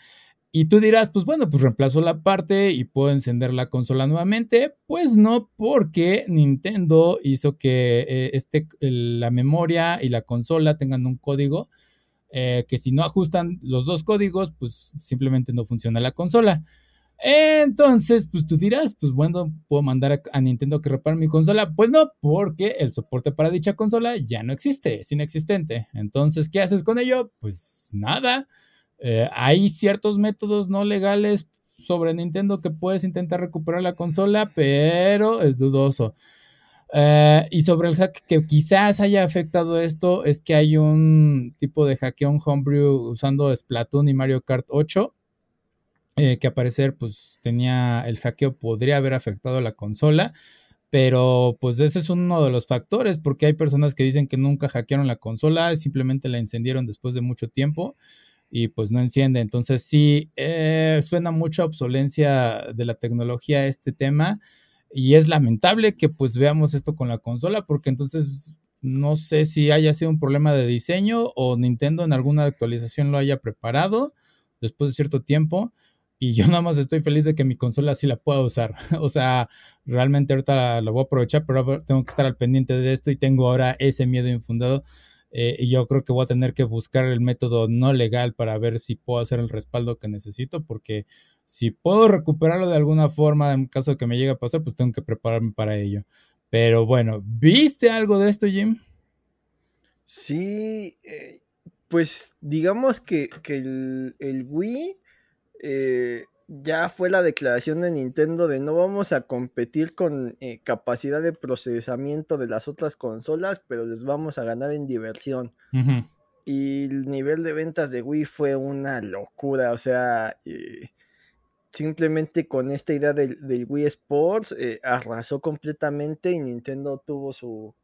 Y tú dirás, pues bueno, pues reemplazo la parte y puedo encender la consola nuevamente. Pues no, porque Nintendo hizo que eh, este, la memoria y la consola tengan un código eh, que si no ajustan los dos códigos, pues simplemente no funciona la consola. Entonces, pues tú dirás, pues bueno, puedo mandar a, Nintendo que repare mi consola. Pues no, porque el soporte para dicha consola ya no existe, es inexistente. Entonces, ¿qué haces con ello? Pues nada. Eh, hay ciertos métodos no legales sobre Nintendo que puedes intentar recuperar la consola, pero es dudoso. Eh, y sobre el hack que quizás haya afectado esto, es que hay un tipo de hackeo homebrew usando Splatoon y Mario Kart 8 eh, que a parecer pues tenía el hackeo podría haber afectado la consola, pero pues ese es uno de los factores porque hay personas que dicen que nunca hackearon la consola, simplemente la encendieron después de mucho tiempo y pues no enciende. Entonces sí, eh, suena mucha obsolencia de la tecnología este tema y es lamentable que pues veamos esto con la consola porque entonces no sé si haya sido un problema de diseño o Nintendo en alguna actualización lo haya preparado después de cierto tiempo y yo nada más estoy feliz de que mi consola sí la pueda usar. o sea, realmente ahorita la, voy a aprovechar, pero tengo que estar al pendiente de esto y tengo ahora ese miedo infundado. Eh, y yo creo que voy a tener que buscar el método no legal para ver si puedo hacer el respaldo que necesito, porque si puedo recuperarlo de alguna forma en caso de que me llegue a pasar, pues tengo que prepararme para ello. Pero bueno, ¿viste algo de esto, Jim? Sí, eh, pues digamos que, el, el Wii eh, ya fue la declaración de Nintendo de no vamos a competir con eh, capacidad de procesamiento de las otras consolas, pero les vamos a ganar en diversión. Y el nivel de ventas de Wii fue una locura, o sea, eh, simplemente con esta idea del, del Wii Sports arrasó completamente y Nintendo tuvo su,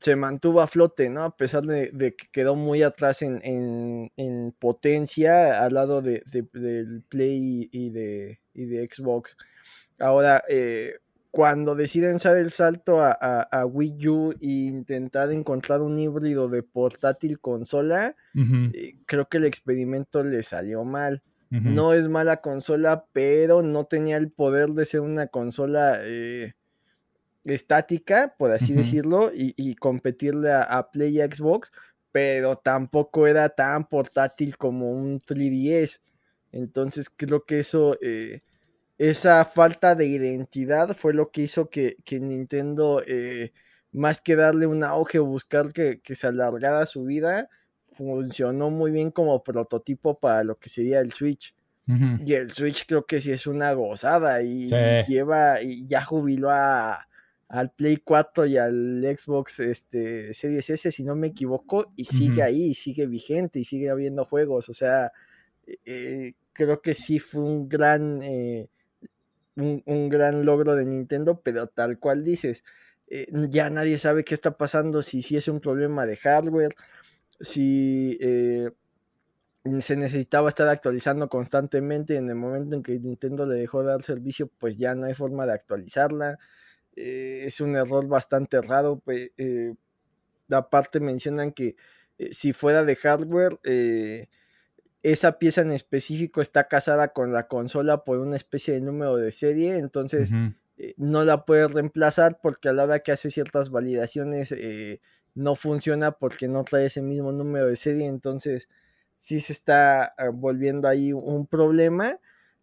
se mantuvo a flote, ¿no? A pesar de, que quedó muy atrás en, potencia al lado de, del Play y de, de Xbox. Ahora, eh, cuando deciden dar el salto a, Wii U e intentar encontrar un híbrido de portátil consola, eh, creo que el experimento le salió mal. No es mala consola, pero no tenía el poder de ser una consola eh, estática, por así decirlo, y, competirle a, Play y Xbox, pero tampoco era tan portátil como un 3DS. Entonces creo que eso, eh, esa falta de identidad fue lo que hizo que, Nintendo, eh, más que darle un auge o buscar que, se alargara su vida, funcionó muy bien como prototipo para lo que sería el Switch. Y el Switch creo que sí es una gozada y lleva y ya jubiló a, al Play 4 y al Xbox este, Series S, si no me equivoco, y sigue ahí, sigue vigente, y sigue habiendo juegos. O sea, eh, creo que sí fue un gran, eh, un, gran logro de Nintendo, pero tal cual dices, eh, ya nadie sabe qué está pasando, si, si es un problema de hardware, si se necesitaba estar actualizando constantemente, en el momento en que Nintendo le dejó de dar servicio, pues ya no hay forma de actualizarla eh, es un error bastante raro. Pues, eh, aparte mencionan que eh, si fuera de hardware, esa pieza en específico está casada con la consola por una especie de número de serie, entonces no la puedes reemplazar porque a la hora que hace ciertas validaciones no funciona porque no trae ese mismo número de serie, entonces sí se está ah, volviendo ahí un problema.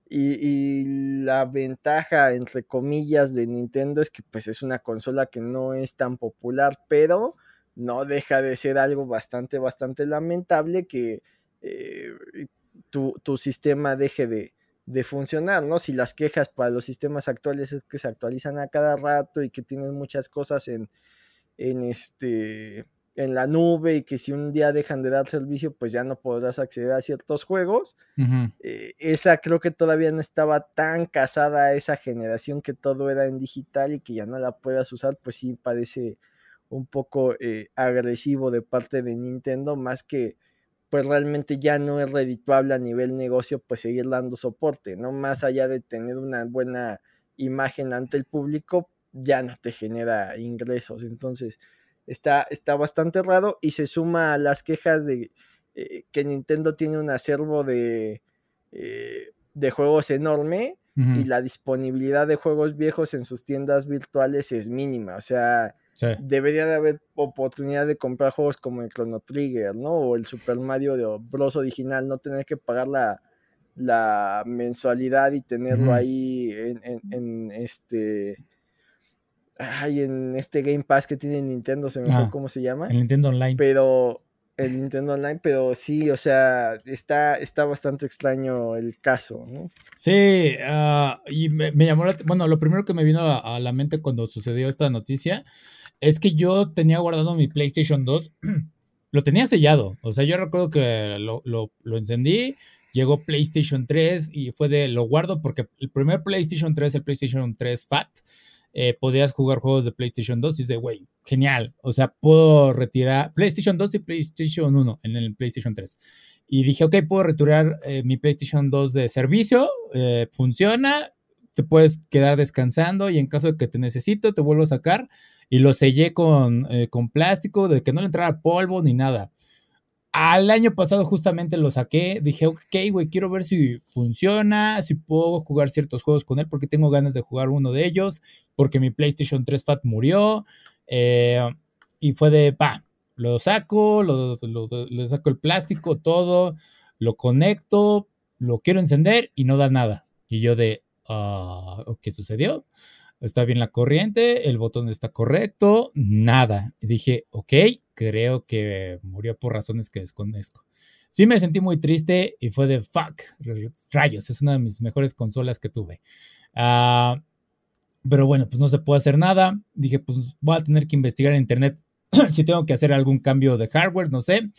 Y, la ventaja, entre comillas, de Nintendo es que pues es una consola que no es tan popular, pero no deja de ser algo bastante, bastante lamentable que eh, tu, sistema deje de, de, funcionar, ¿no? Si las quejas para los sistemas actuales es que se actualizan a cada rato y que tienen muchas cosas en, en este en la nube y que si un día dejan de dar servicio, pues ya no podrás acceder a ciertos juegos. Eh, esa creo que todavía no estaba tan casada a esa generación que todo era en digital y que ya no la puedas usar, pues sí parece un poco eh, agresivo de parte de Nintendo, más que pues realmente ya no es redituable a nivel negocio, pues seguir dando soporte, ¿no? Más allá de tener una buena imagen ante el público, ya no te genera ingresos. Entonces, Está, está bastante raro y se suma a las quejas de eh, que Nintendo tiene un acervo de, eh, de juegos enorme y la disponibilidad de juegos viejos en sus tiendas virtuales es mínima. O sea, debería de haber oportunidad de comprar juegos como el Chrono Trigger, ¿no? O el Super Mario Bros. original, no tener que pagar la, la mensualidad y tenerlo ahí en, en este Ay, en este Game Pass que tiene Nintendo, se me fue ah, cómo se llama. El Nintendo Online. Pero. El Nintendo Online, pero sí, o sea, está, está bastante extraño el caso, ¿no? Sí, ah, y me, llamó la, Bueno, lo primero que me vino a, la mente cuando sucedió esta noticia es que yo tenía guardado mi PlayStation 2, lo tenía sellado, o sea, yo recuerdo que lo, lo, lo encendí, llegó PlayStation 3 y fue de lo guardo porque el primer PlayStation 3, el PlayStation 3 Fat, eh, podías jugar juegos de PlayStation 2 y dices, güey, genial. O sea, puedo retirar PlayStation 2 y PlayStation 1 en el PlayStation 3. Y dije, ok, puedo retirar eh, mi PlayStation 2 de servicio, eh, funciona, te puedes quedar descansando y en caso de que te necesito, te vuelvo a sacar. Y lo sellé con, con plástico, de que no le entrara polvo ni nada. Al año pasado justamente lo saqué, dije, ok, güey, quiero ver si funciona, si puedo jugar ciertos juegos con él, porque tengo ganas de jugar uno de ellos, porque mi PlayStation 3 Fat murió, eh, y fue de, pa, lo saco, lo, le saco el plástico, todo, lo conecto, lo quiero encender y no da nada. Y yo de, uh, ¿qué sucedió? Está bien la corriente, el botón está correcto, nada. Dije, ok, creo que murió por razones que desconozco. Sí me sentí muy triste y fue de fuck, rayos, es una de mis mejores consolas que tuve. Ah, pero bueno, pues no se puede hacer nada. Dije, pues voy a tener que investigar en internet si tengo que hacer algún cambio de hardware, no sé.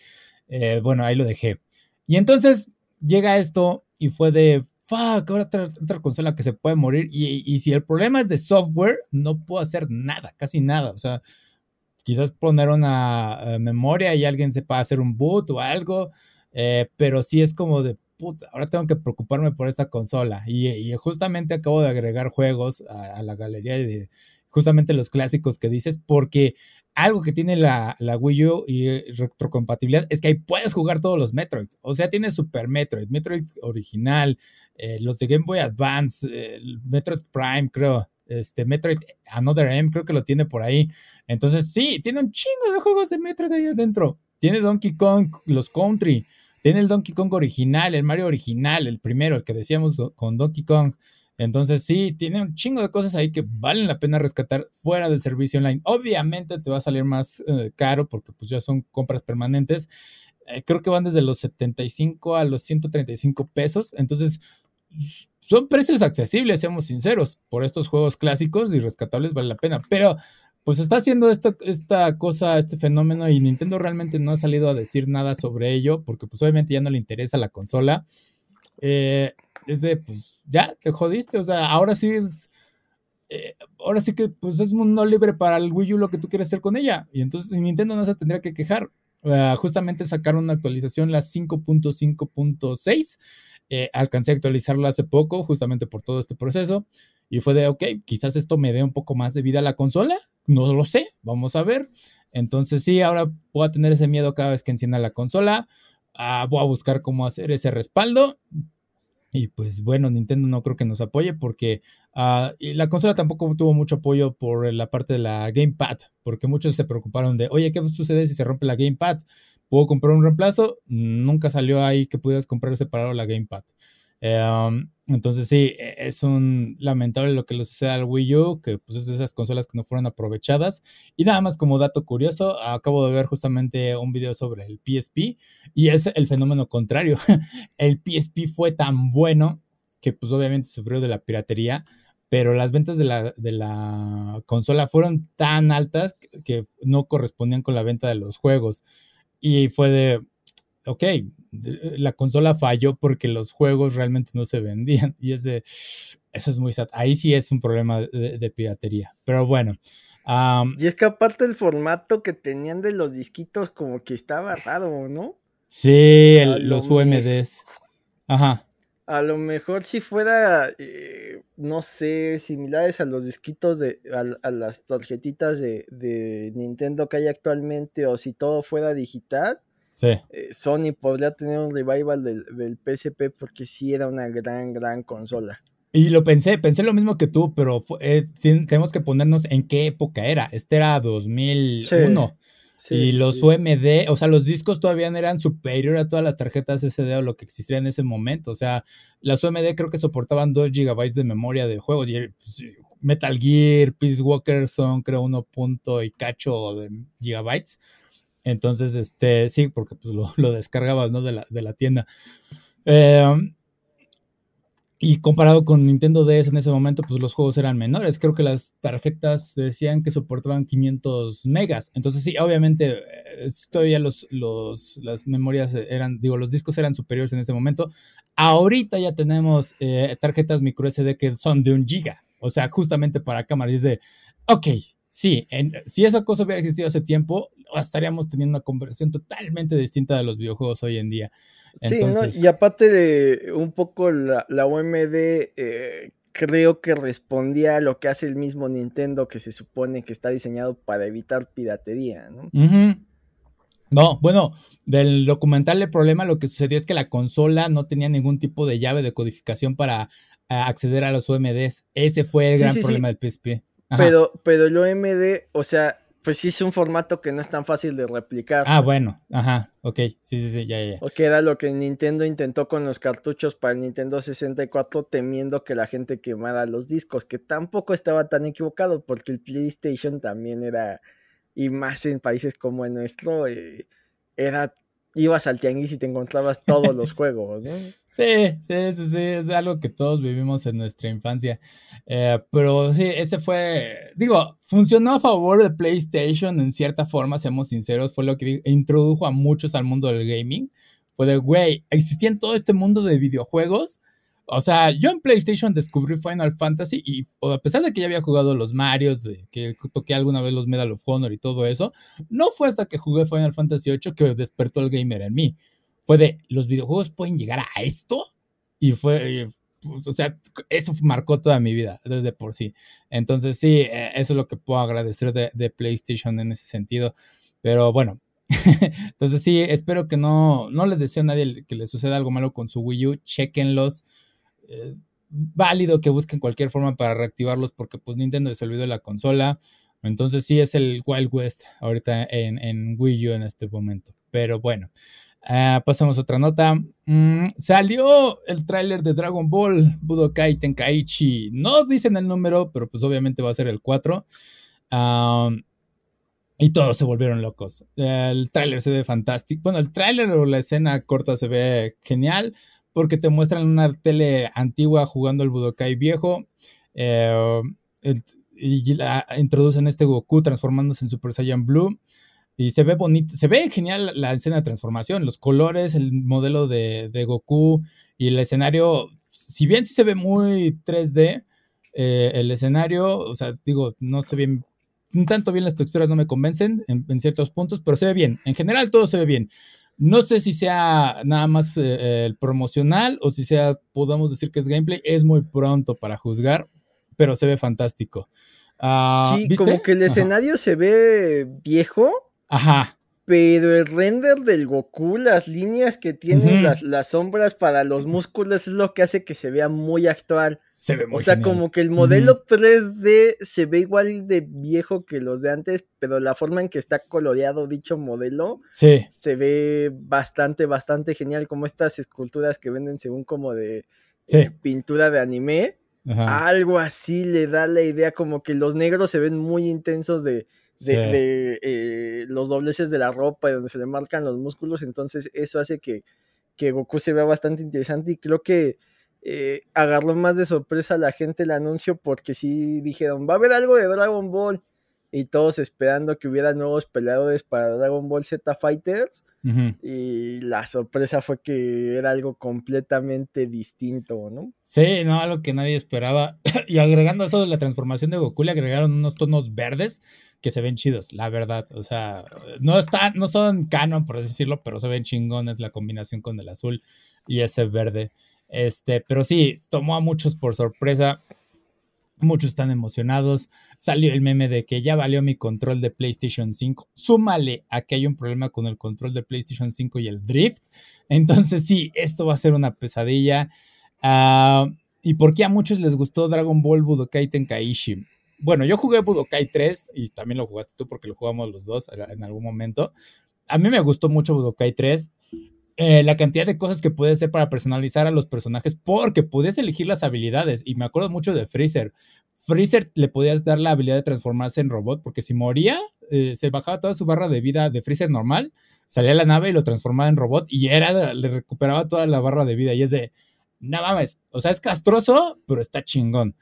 Eh, bueno, ahí lo dejé. Y entonces llega esto y fue de fuck, ahora otra, otra consola que se puede morir. Y, si el problema es de software, no puedo hacer nada, casi nada. O sea, quizás poner una eh, memoria y alguien sepa hacer un boot o algo. Eh, pero sí es como de puta, ahora tengo que preocuparme por esta consola. Y, justamente acabo de agregar juegos a, a, la galería de justamente los clásicos que dices, porque algo que tiene la, la, Wii U y retrocompatibilidad es que ahí puedes jugar todos los Metroid. O sea, tiene Super Metroid, Metroid original, eh, los de Game Boy Advance, Metroid Prime, creo. Este Metroid Another M, creo que lo tiene por ahí. Entonces, sí, tiene un chingo de juegos de Metroid ahí adentro. Tiene Donkey Kong, los Country. Tiene el Donkey Kong original, el Mario original, el primero, el que decíamos con Donkey Kong. Entonces sí, tiene un chingo de cosas ahí que valen la pena rescatar fuera del servicio online. Obviamente te va a salir más eh, caro porque pues ya son compras permanentes. Eh, creo que van desde los 75 a los 135 pesos. Entonces son precios accesibles, seamos sinceros, por estos juegos clásicos y rescatables vale la pena, pero pues está haciendo esto, esta cosa, este fenómeno y Nintendo realmente no ha salido a decir nada sobre ello porque pues obviamente ya no le interesa la consola. Eh, es de, pues ya, te jodiste, o sea, ahora sí es... Eh, ahora sí que pues es mundo libre para el Wii U lo que tú quieres hacer con ella. Y entonces Nintendo no se tendría que quejar. Justamente sacaron una actualización, la 5.5.6. Eh, alcancé a actualizarla hace poco, justamente por todo este proceso. Y fue de, ok, quizás esto me dé un poco más de vida a la consola. No lo sé, vamos a ver. Entonces sí, ahora voy a tener ese miedo cada vez que encienda la consola. Uh, voy a buscar cómo hacer ese respaldo. Y pues bueno, Nintendo no creo que nos apoye porque uh, la consola tampoco tuvo mucho apoyo por la parte de la Gamepad, porque muchos se preocuparon de, oye, ¿qué sucede si se rompe la Gamepad? ¿Puedo comprar un reemplazo? Nunca salió ahí que pudieras comprar separado la Gamepad. Um, entonces sí, e, es un lamentable lo que le sucede al Wii U, que pues es de esas consolas que no fueron aprovechadas. Y nada más como dato curioso, acabo de ver justamente un video sobre el PSP y es el fenómeno contrario. el PSP fue tan bueno que pues obviamente sufrió de la piratería, pero las ventas de la, de la consola fueron tan altas que no correspondían con la venta de los juegos. Y fue de, ok, la consola falló porque los juegos realmente no se vendían. Y es de, eso es muy sad. Ahí sí es un problema de, piratería. Pero bueno. y es que aparte el formato que tenían de los disquitos como que estaba raro, ¿no? Sí, los UMDs. Ajá. A lo mejor si fuera, eh, no sé, similares a los disquitos de, a, las tarjetitas de, de, Nintendo que hay actualmente, o si todo fuera digital, Sí. Eh, Sony podría tener un revival del, del, PSP porque sí era una gran, gran consola. Y lo pensé, pensé lo mismo que tú, pero eh, tenemos que ponernos en qué época era. Este era 2001. y los UMD, o sea, los discos todavía eran superior a todas las tarjetas SD o lo que existía en ese momento. O sea, las UMD creo que soportaban 2 GB de memoria de juegos. Y pues, Metal Gear, Peace Walker son creo 1 punto y cacho de gigabytes. Entonces, este, sí, porque pues, lo, descargabas, ¿no? De la, de la tienda. Em, y comparado con Nintendo DS en ese momento, pues los juegos eran menores. Creo que las tarjetas decían que soportaban 500 megas. Entonces, sí, obviamente, eh, todavía los, los, las memorias eran, digo, los discos eran superiores en ese momento. Ahorita ya tenemos eh, tarjetas micro SD que son de un giga. O sea, justamente para cámaras. Y es de, ok, sí, si esa cosa hubiera existido hace tiempo, estaríamos teniendo una conversión totalmente distinta de los videojuegos hoy en día. sí, y aparte de un poco la, la OMD, eh, creo que respondía a lo que hace el mismo Nintendo, que se supone que está diseñado para evitar piratería, ¿no? No, bueno, del documental el problema lo que sucedió es que la consola no tenía ningún tipo de llave de codificación para acceder a los OMDs. Ese fue el gran problema del PSP. Pero, pero el OMD, o sea, pues sí es un formato que no es tan fácil de replicar. Ah, bueno, ajá, ok, sí, sí, sí, ya, ya. O que era lo que Nintendo intentó con los cartuchos para el Nintendo 64, temiendo que la gente quemara los discos, que tampoco estaba tan equivocado, porque el PlayStation también era, y más en países como el nuestro, eh, era ibas al tianguis y te encontrabas todos los juegos, ¿no? Sí, sí, sí, sí, es algo que todos vivimos en nuestra infancia. Eh, pero sí, ese fue, digo, funcionó a favor de PlayStation en cierta forma, seamos sinceros, fue lo que introdujo a muchos al mundo del gaming. Fue de, güey, existía en todo este mundo de videojuegos o sea, yo en PlayStation descubrí Final Fantasy y a pesar de que ya había jugado los Marios, que toqué alguna vez los Medal of Honor y todo eso, no fue hasta que jugué Final Fantasy VIII que despertó el gamer en mí. Fue de, ¿los videojuegos pueden llegar a esto? Y fue, pues, o sea, eso marcó toda mi vida desde por sí. Entonces sí, e, eso es lo que puedo agradecer de, PlayStation en ese sentido. Pero bueno, entonces sí, espero que no, no les deseo a nadie que le suceda algo malo con su Wii U. Chequenlos es válido que busquen cualquier forma para reactivarlos porque pues Nintendo se olvidó de la consola. Entonces sí es el Wild West ahorita en, en Wii U en este momento. Pero bueno, uh, pasamos a otra nota. Mm, salió el tráiler de Dragon Ball Budokai Tenkaichi. No dicen el número, pero pues obviamente va a ser el 4. y todos se volvieron locos. El tráiler se ve fantástico. Bueno, el tráiler o la escena corta se ve genial porque te muestran una tele antigua jugando el Budokai viejo. Eh, y introducen este Goku transformándose en Super Saiyan Blue. Y se ve bonito, se ve genial la escena de transformación, los colores, el modelo de, Goku y el escenario, si bien sí se ve muy 3D, eh, el escenario, o sea, digo, no ve un tanto bien las texturas, no me convencen en, ciertos puntos, pero se ve bien, en general todo se ve bien. No sé si sea nada más eh, el promocional o si sea, podemos decir que es gameplay, es muy pronto para juzgar, pero se ve fantástico. Ah, sí, como que el escenario se ve viejo. Ajá. Pero el render del Goku, las líneas que tienen las, sombras para los músculos es lo que hace que se vea muy actual. Se ve muy O sea, como que el modelo 3D se ve igual de viejo que los de antes, pero la forma en que está coloreado dicho modelo se ve bastante, bastante genial. Como estas esculturas que venden según como de eh, pintura de anime. Algo así le da la idea, como que los negros se ven muy intensos de, de, eh, los dobleces de la ropa y donde se le marcan los músculos, entonces eso hace que, que Goku se vea bastante interesante y creo que eh, agarró más de sorpresa a la gente el anuncio porque sí dijeron, va a haber algo de Dragon Ball y todos esperando que hubiera nuevos peleadores para Dragon Ball Z Fighters y la sorpresa fue que era algo completamente distinto, ¿no? Sí, no, algo que nadie esperaba. y agregando eso de la transformación de Goku, le agregaron unos tonos verdes que se ven chidos, la verdad. O sea, no, están, no son canon, por así decirlo, pero se ven chingones la combinación con el azul y ese verde. Este, pero sí, tomó a muchos por sorpresa. Muchos están emocionados. Salió el meme de que ya valió mi control de PlayStation 5. Súmale a que hay un problema con el control de PlayStation 5 y el drift. Entonces sí, esto va a ser una pesadilla. Ah, ¿Y por qué a muchos les gustó Dragon Ball Budokai Tenkaichi? Bueno, yo jugué Budokai 3 y también lo jugaste tú porque lo jugamos los dos en algún momento. A mí me gustó mucho Budokai 3. Eh, la cantidad de cosas que puedes hacer para personalizar a los personajes, porque podías elegir las habilidades. Y me acuerdo mucho de Freezer. Freezer le podías dar la habilidad de transformarse en robot, porque si moría, eh, se bajaba toda su barra de vida de Freezer normal, salía a la nave y lo transformaba en robot, y era, le recuperaba toda la barra de vida. Y es de, no mames, o sea, es castroso, pero está chingón.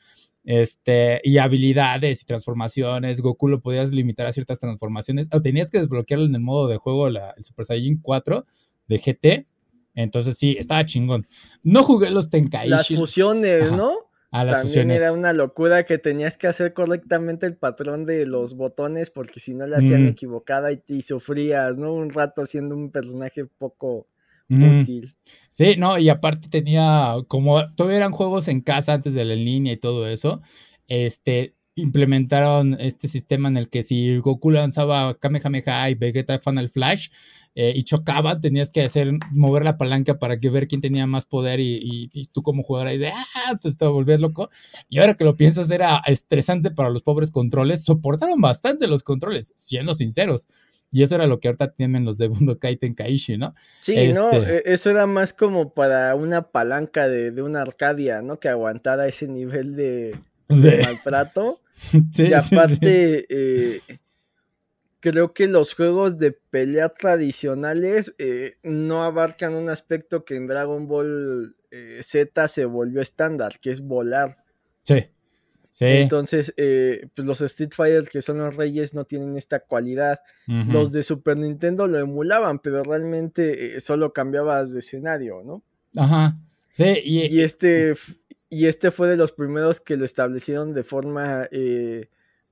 Este, y habilidades y transformaciones. Goku lo podías limitar a ciertas transformaciones. O tenías que desbloquearlo en el modo de juego, el Super Saiyan 4 de GT. Entonces sí, estaba chingón. No jugué los Tenkaichi. Las fusiones, ¿no? A las También era una locura que tenías que hacer correctamente el patrón de los botones porque si no la hacían mm. equivocada y, sufrías, ¿no? Un rato siendo un personaje poco útil. Sí, no, y aparte tenía, como todavía eran juegos en casa antes de la línea y todo eso, este, implementaron este sistema en el que si Goku lanzaba Kamehameha y Vegeta Final Flash, eh, y chocaban, tenías que hacer, mover la palanca para que ver quién tenía más poder y, tú como jugador ahí de, ah, entonces te volvías loco. Y ahora que lo piensas era estresante para los pobres controles, soportaron bastante los controles, siendo sinceros. Y eso era lo que ahorita tienen los de Bundokai Tenkaichi, ¿no? Sí, no, este e, eso era más como para una palanca de, de una Arcadia, ¿no? Que aguantara ese nivel de, maltrato. Sí, y aparte, eh, creo que los juegos de pelea tradicionales eh, no abarcan un aspecto que en Dragon Ball eh, Z se volvió estándar, que es volar. Sí. Sí. Entonces, eh, pues los Street Fighter, que son los reyes, no tienen esta cualidad. Los de Super Nintendo lo emulaban, pero realmente solo cambiabas de escenario, ¿no? Ajá. Sí, y, este, y este fue de los primeros que lo establecieron de forma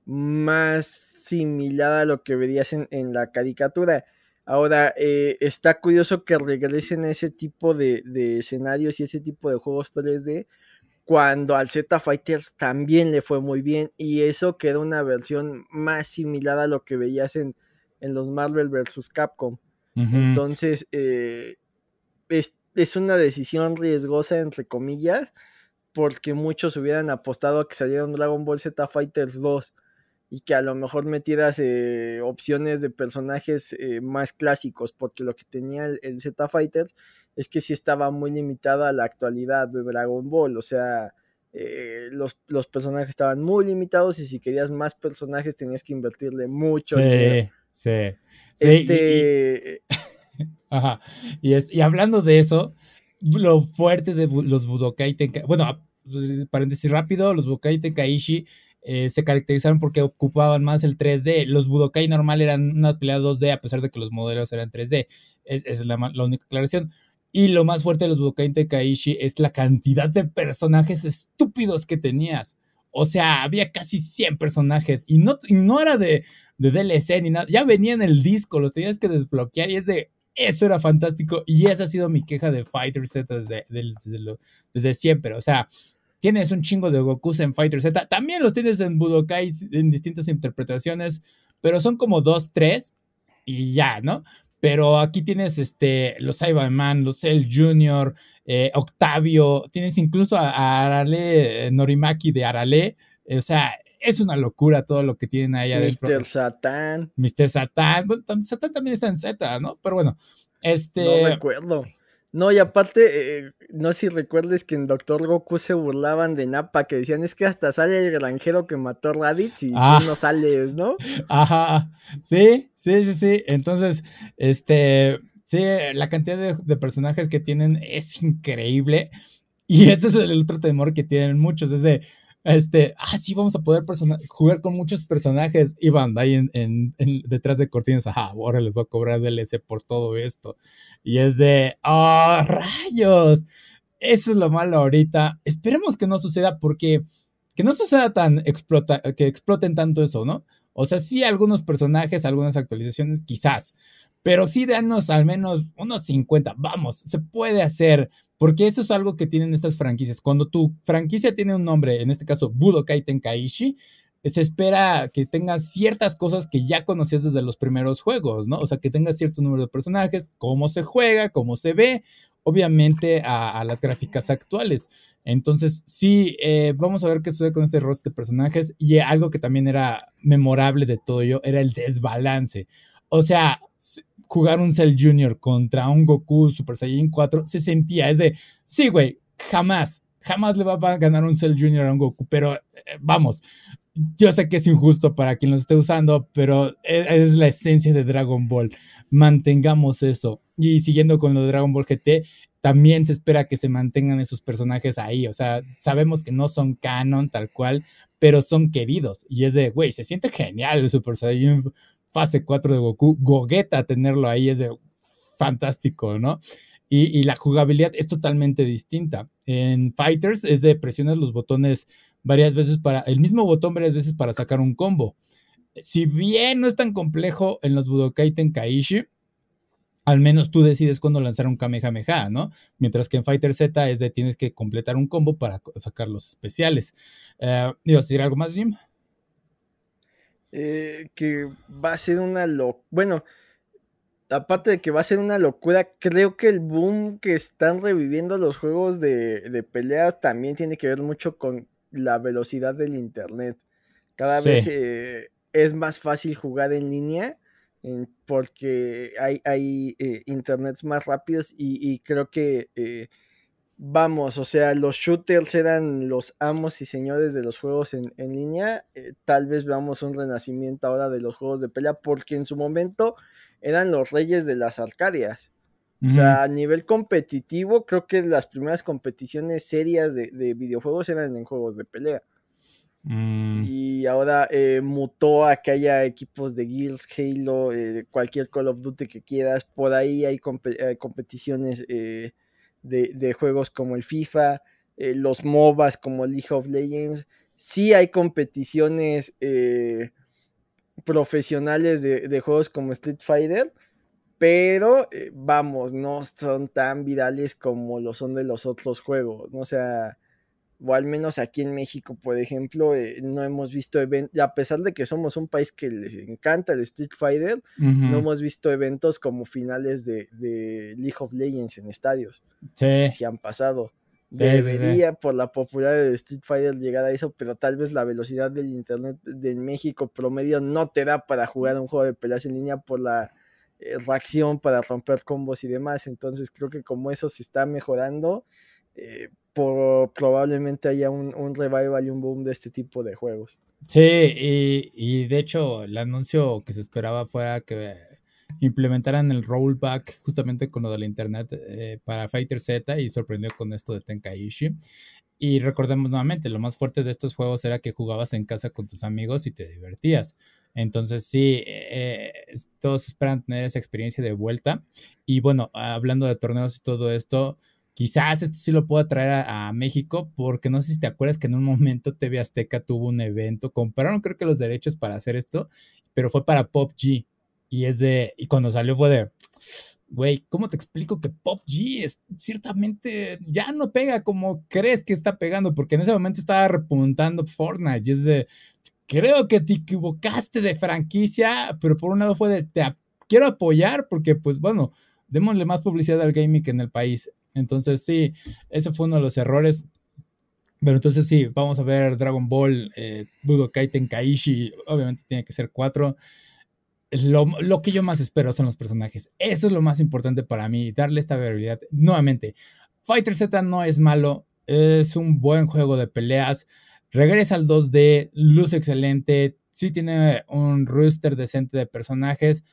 más similar a lo que verías en, la caricatura. Ahora, eh, está curioso que regresen a ese tipo de, escenarios y ese tipo de juegos 3D cuando al Z Fighters también le fue muy bien y eso queda una versión más similar a lo que veías en, en los Marvel vs. Capcom. Entonces, eh, es, es, una decisión riesgosa, entre comillas, porque muchos hubieran apostado a que saliera un Dragon Ball Z Fighters 2 y que a lo mejor metieras eh, opciones de personajes eh, más clásicos, porque lo que tenía el, Z Fighters es que sí estaba muy limitada a la actualidad de Dragon Ball, o sea, eh, los, los, personajes estaban muy limitados y si querías más personajes tenías que invertirle mucho. Sí, sí. sí este... y, Ajá. Y, y hablando de eso, lo fuerte de los Budokai Tenkaichi. Bueno, paréntesis rápido, los Budokai Tenkaichi eh, se caracterizaron porque ocupaban más el 3D. Los Budokai normal eran una pelea 2D, a pesar de que los modelos eran 3D. esa es la, única aclaración. Y lo más fuerte de los Budokai Tenkaichi es la cantidad de personajes estúpidos que tenías. O sea, había casi 100 personajes y no, no era de, de DLC ni nada. Ya venía en el disco, los tenías que desbloquear y es de, eso era fantástico y esa ha sido mi queja de Fighter Z desde, desde, siempre. O sea, tienes un chingo de Gokus en Fighter Z, también los tienes en Budokai en distintas interpretaciones, pero son como dos, tres y ya, ¿no? Pero aquí tienes este, los Cyberman, los Cell Jr., eh, Octavio, tienes incluso a, Arale Norimaki de Arale. O sea, es una locura todo lo que tienen ahí adentro. Mr. Satan. Mr. Satan. Bueno, Satan también está en Z, ¿no? Pero bueno, este. No recuerdo. No, y aparte, eh, no sé si recuerdes que en Doctor Goku se burlaban de Nappa, que decían, es que hasta sale el granjero que mató a Raditz y ah. tú no sales, ¿no? Ajá, sí, sí, sí, sí. Entonces, este, sí, la cantidad de, personajes que tienen es increíble. Y ese es el otro temor que tienen muchos, es de, este, ah, sí, vamos a poder jugar con muchos personajes. Y ahí en, detrás de cortinas, ajá, ahora les voy a cobrar DLC por todo esto. Y es de, ¡oh, rayos! Eso es lo malo ahorita. Esperemos que no suceda porque que no suceda tan explota, que exploten tanto eso, ¿no? O sea, sí, algunos personajes, algunas actualizaciones, quizás. Pero sí, danos al menos unos 50. Vamos, se puede hacer. Porque eso es algo que tienen estas franquicias. Cuando tu franquicia tiene un nombre, en este caso Budokai Tenkaichi, se espera que tengas ciertas cosas que ya conocías desde los primeros juegos, ¿no? O sea, que tengas cierto número de personajes, cómo se juega, cómo se ve, obviamente a, las gráficas actuales. Entonces, sí, eh, vamos a ver qué sucede con este roster de personajes y algo que también era memorable de todo ello era el desbalance. O sea, jugar un Cell Junior contra un Goku Super Saiyan 4 se sentía, es de, sí, güey, jamás, jamás le va a ganar un Cell Junior a un Goku, pero eh, vamos, yo sé que es injusto para quien lo esté usando, pero e, es, la esencia de Dragon Ball. Mantengamos eso. Y siguiendo con lo de Dragon Ball GT, también se espera que se mantengan esos personajes ahí. O sea, sabemos que no son canon tal cual, pero son queridos. Y es de, güey, se siente genial el Super Saiyan fase 4 de Goku. Gogeta tenerlo ahí es de fantástico, ¿no? Y, la jugabilidad es totalmente distinta. En Fighters es de presionar los botones varias veces para, el mismo botón varias veces para sacar un combo. Si bien no es tan complejo en los Budokai Tenkaichi, al menos tú decides cuándo lanzar un Kamehameha, ¿no? Mientras que en Fighter Z es de tienes que completar un combo para sacar los especiales. ¿Ibas a decir algo más, Jim? Eh, que va a ser una locura. Bueno, aparte de que va a ser una locura, creo que el boom que están reviviendo los juegos de, peleas también tiene que ver mucho con la velocidad del internet. Cada vez eh, es más fácil jugar en línea porque hay, hay eh, internets más rápidos y, creo que vamos, o sea, los shooters eran los amos y señores de los juegos en, línea. Eh, tal vez veamos un renacimiento ahora de los juegos de pelea, porque en su momento eran los reyes de las arcadias. O sea, a nivel competitivo, creo que las primeras competiciones serias de, videojuegos eran en juegos de pelea. Mm. Y ahora eh, mutó a que haya equipos de Guilds, Halo, eh, cualquier Call of Duty que quieras. Por ahí hay, competiciones de, juegos como el FIFA, eh, los MOBAs como League of Legends. Sí hay competiciones eh, profesionales de, juegos como Street Fighter, pero eh, vamos, no son tan virales como lo son de los otros juegos. O sea, o al menos aquí en México, por ejemplo, eh, no hemos visto eventos, a pesar de que somos un país que les encanta el Street Fighter, no hemos visto eventos como finales de, League of Legends en estadios. Sí. Si han pasado. Debería por la popularidad de Street Fighter llegar a eso, pero tal vez la velocidad del internet de México promedio no te da para jugar un juego de peleas en línea por la eh, reacción para romper combos y demás. Entonces creo que como eso se está mejorando, eh, probablemente haya un, revival y un boom de este tipo de juegos. Sí, y, de hecho el anuncio que se esperaba fuera que implementaran el rollback justamente con lo de la internet eh, para Fighter Z y sorprendió con esto de Tenkaichi. Y recordemos nuevamente, lo más fuerte de estos juegos era que jugabas en casa con tus amigos y te divertías. Entonces sí, eh, todos esperan tener esa experiencia de vuelta. Y bueno, hablando de torneos y todo esto, quizás esto sí lo pueda traer a, México, porque no sé si te acuerdas que en un momento TV Azteca tuvo un evento, compraron creo que los derechos para hacer esto, pero fue para Pop G. Y es de, y cuando salió fue de, güey, ¿cómo te explico que Pop G es, ciertamente ya no pega como crees que está pegando? Porque en ese momento estaba repuntando Fortnite y es de, creo que te equivocaste de franquicia, pero por un lado fue de, te quiero apoyar porque pues bueno, démosle más publicidad al gaming en el país. Entonces sí, ese fue uno de los errores. Pero entonces sí, vamos a ver Dragon Ball, eh, Budokai Tenkaichi, obviamente tiene que ser cuatro. Lo, lo, que yo más espero son los personajes. Eso es lo más importante para mí, darle esta variabilidad. Nuevamente, Fighter Z no es malo, es un buen juego de peleas. Regresa al 2D, luz excelente, sí tiene un rooster decente de personajes.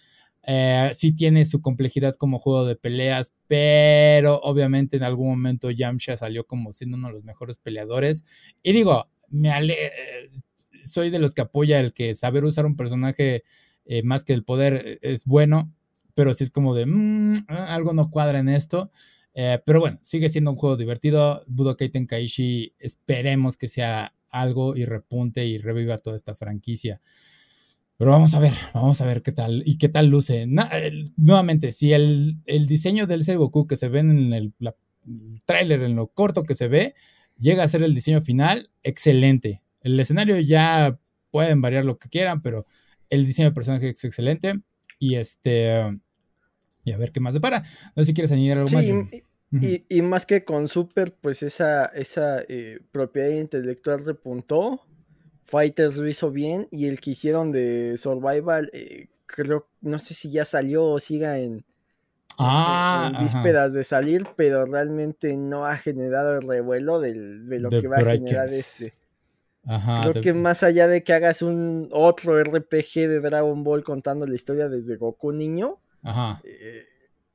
Eh, sí tiene su complejidad como juego de peleas, pero obviamente en algún momento Yamcha salió como siendo uno de los mejores peleadores. Y digo, me soy de los que apoya el que saber usar un personaje eh, más que el poder eh, es bueno, pero sí es como de mm, algo no cuadra en esto. pero bueno, sigue siendo un juego divertido. Budokai Tenkaichi, esperemos que sea algo y repunte y reviva toda esta franquicia. Pero vamos a ver, vamos a ver qué tal y qué tal luce. nuevamente, si el, diseño del Goku que se ve en el, tráiler, en lo corto que se ve, llega a ser el diseño final, excelente. El escenario ya pueden variar lo que quieran, pero el diseño de personaje es excelente. Y este. Y a ver qué más depara. No sé si quieres añadir algo más. Y, y, más que con Super, pues esa, esa eh, propiedad intelectual repuntó. Fighters lo hizo bien y el que hicieron de Survival, eh, creo, no sé si ya salió o siga en, ah, vísperas de salir, pero realmente no ha generado el revuelo de lo que va a generar este. creo que más allá de que hagas un otro RPG de Dragon Ball contando la historia desde Goku niño, eh,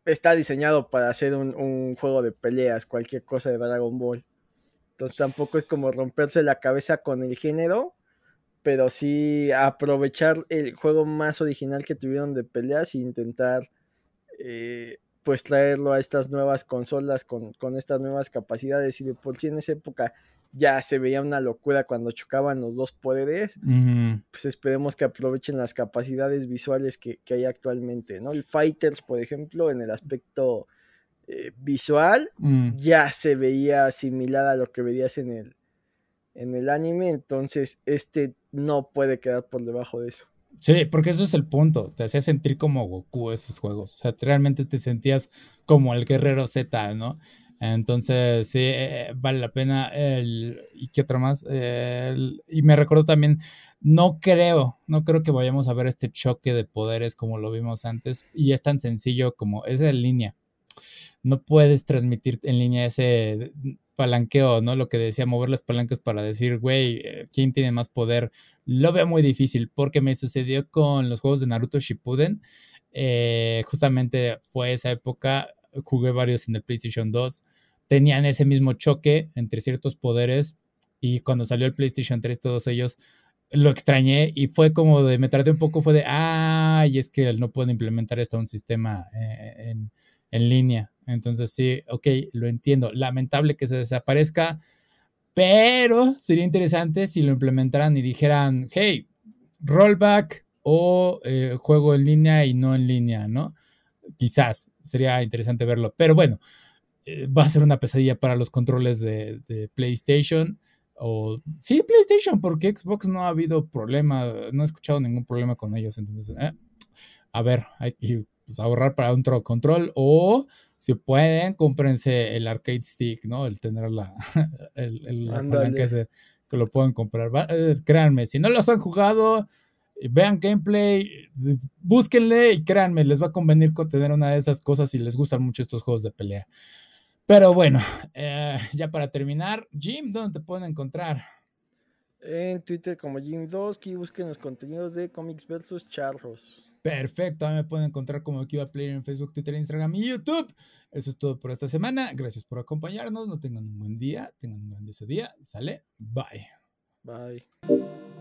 está diseñado para hacer un, un, juego de peleas, cualquier cosa de Dragon Ball. Entonces tampoco es como romperse la cabeza con el género, pero sí aprovechar el juego más original que tuvieron de peleas e intentar eh, pues traerlo a estas nuevas consolas con, estas nuevas capacidades y de por sí en esa época ya se veía una locura cuando chocaban los dos poderes, pues esperemos que aprovechen las capacidades visuales que, hay actualmente, ¿no? El Fighters, por ejemplo, en el aspecto eh, visual, mm. ya se veía similar a lo que veías en el, en el anime, entonces este no puede quedar por debajo de eso. Sí, porque eso es el punto, te hacía sentir como Goku esos juegos, o sea, realmente te sentías como el guerrero Z, ¿no? Entonces, sí, eh, vale la pena. El, ¿Y qué otra más? y me recuerdo también, no creo, no creo que vayamos a ver este choque de poderes como lo vimos antes. Y es tan sencillo como es línea. No puedes transmitir en línea ese palanqueo, ¿no? Lo que decía, mover las palancas para decir, güey, eh, ¿quién tiene más poder? Lo veo muy difícil porque me sucedió con los juegos de Naruto Shippuden. Eh, justamente fue esa época, jugué varios en el PlayStation 2. Tenían ese mismo choque entre ciertos poderes y cuando salió el PlayStation 3, todos ellos lo extrañé y fue como de, me tardé un poco, fue de, ah, y es que no puedo implementar esto a un sistema eh, en, en línea. Entonces sí, ok, lo entiendo. Lamentable que se desaparezca, pero sería interesante si lo implementaran y dijeran, hey, rollback o eh, juego en línea y no en línea, ¿no? Quizás sería interesante verlo, pero bueno, eh, va a ser una pesadilla para los controles de, PlayStation. O sí, PlayStation, porque Xbox no ha habido problema, no he escuchado ningún problema con ellos. Entonces, eh, a ver, hay que pues, ahorrar para un control o si pueden, cómprense el arcade stick, ¿no? El tener la, el, que, que lo pueden comprar. Eh, créanme, si no los han jugado, vean gameplay, búsquenle y créanme, les va a convenir con tener una de esas cosas si les gustan mucho estos juegos de pelea. Pero bueno, eh, ya para terminar, Jim, ¿dónde te pueden encontrar? En Twitter como Jim Dosky, busquen los contenidos de Comics versus Charros. Perfecto, a mí me pueden encontrar como Kiva Player en Facebook, Twitter, Instagram y YouTube. Eso es todo por esta semana. Gracias por acompañarnos. No tengan un buen día, tengan un grandioso día. Sale, bye. Bye.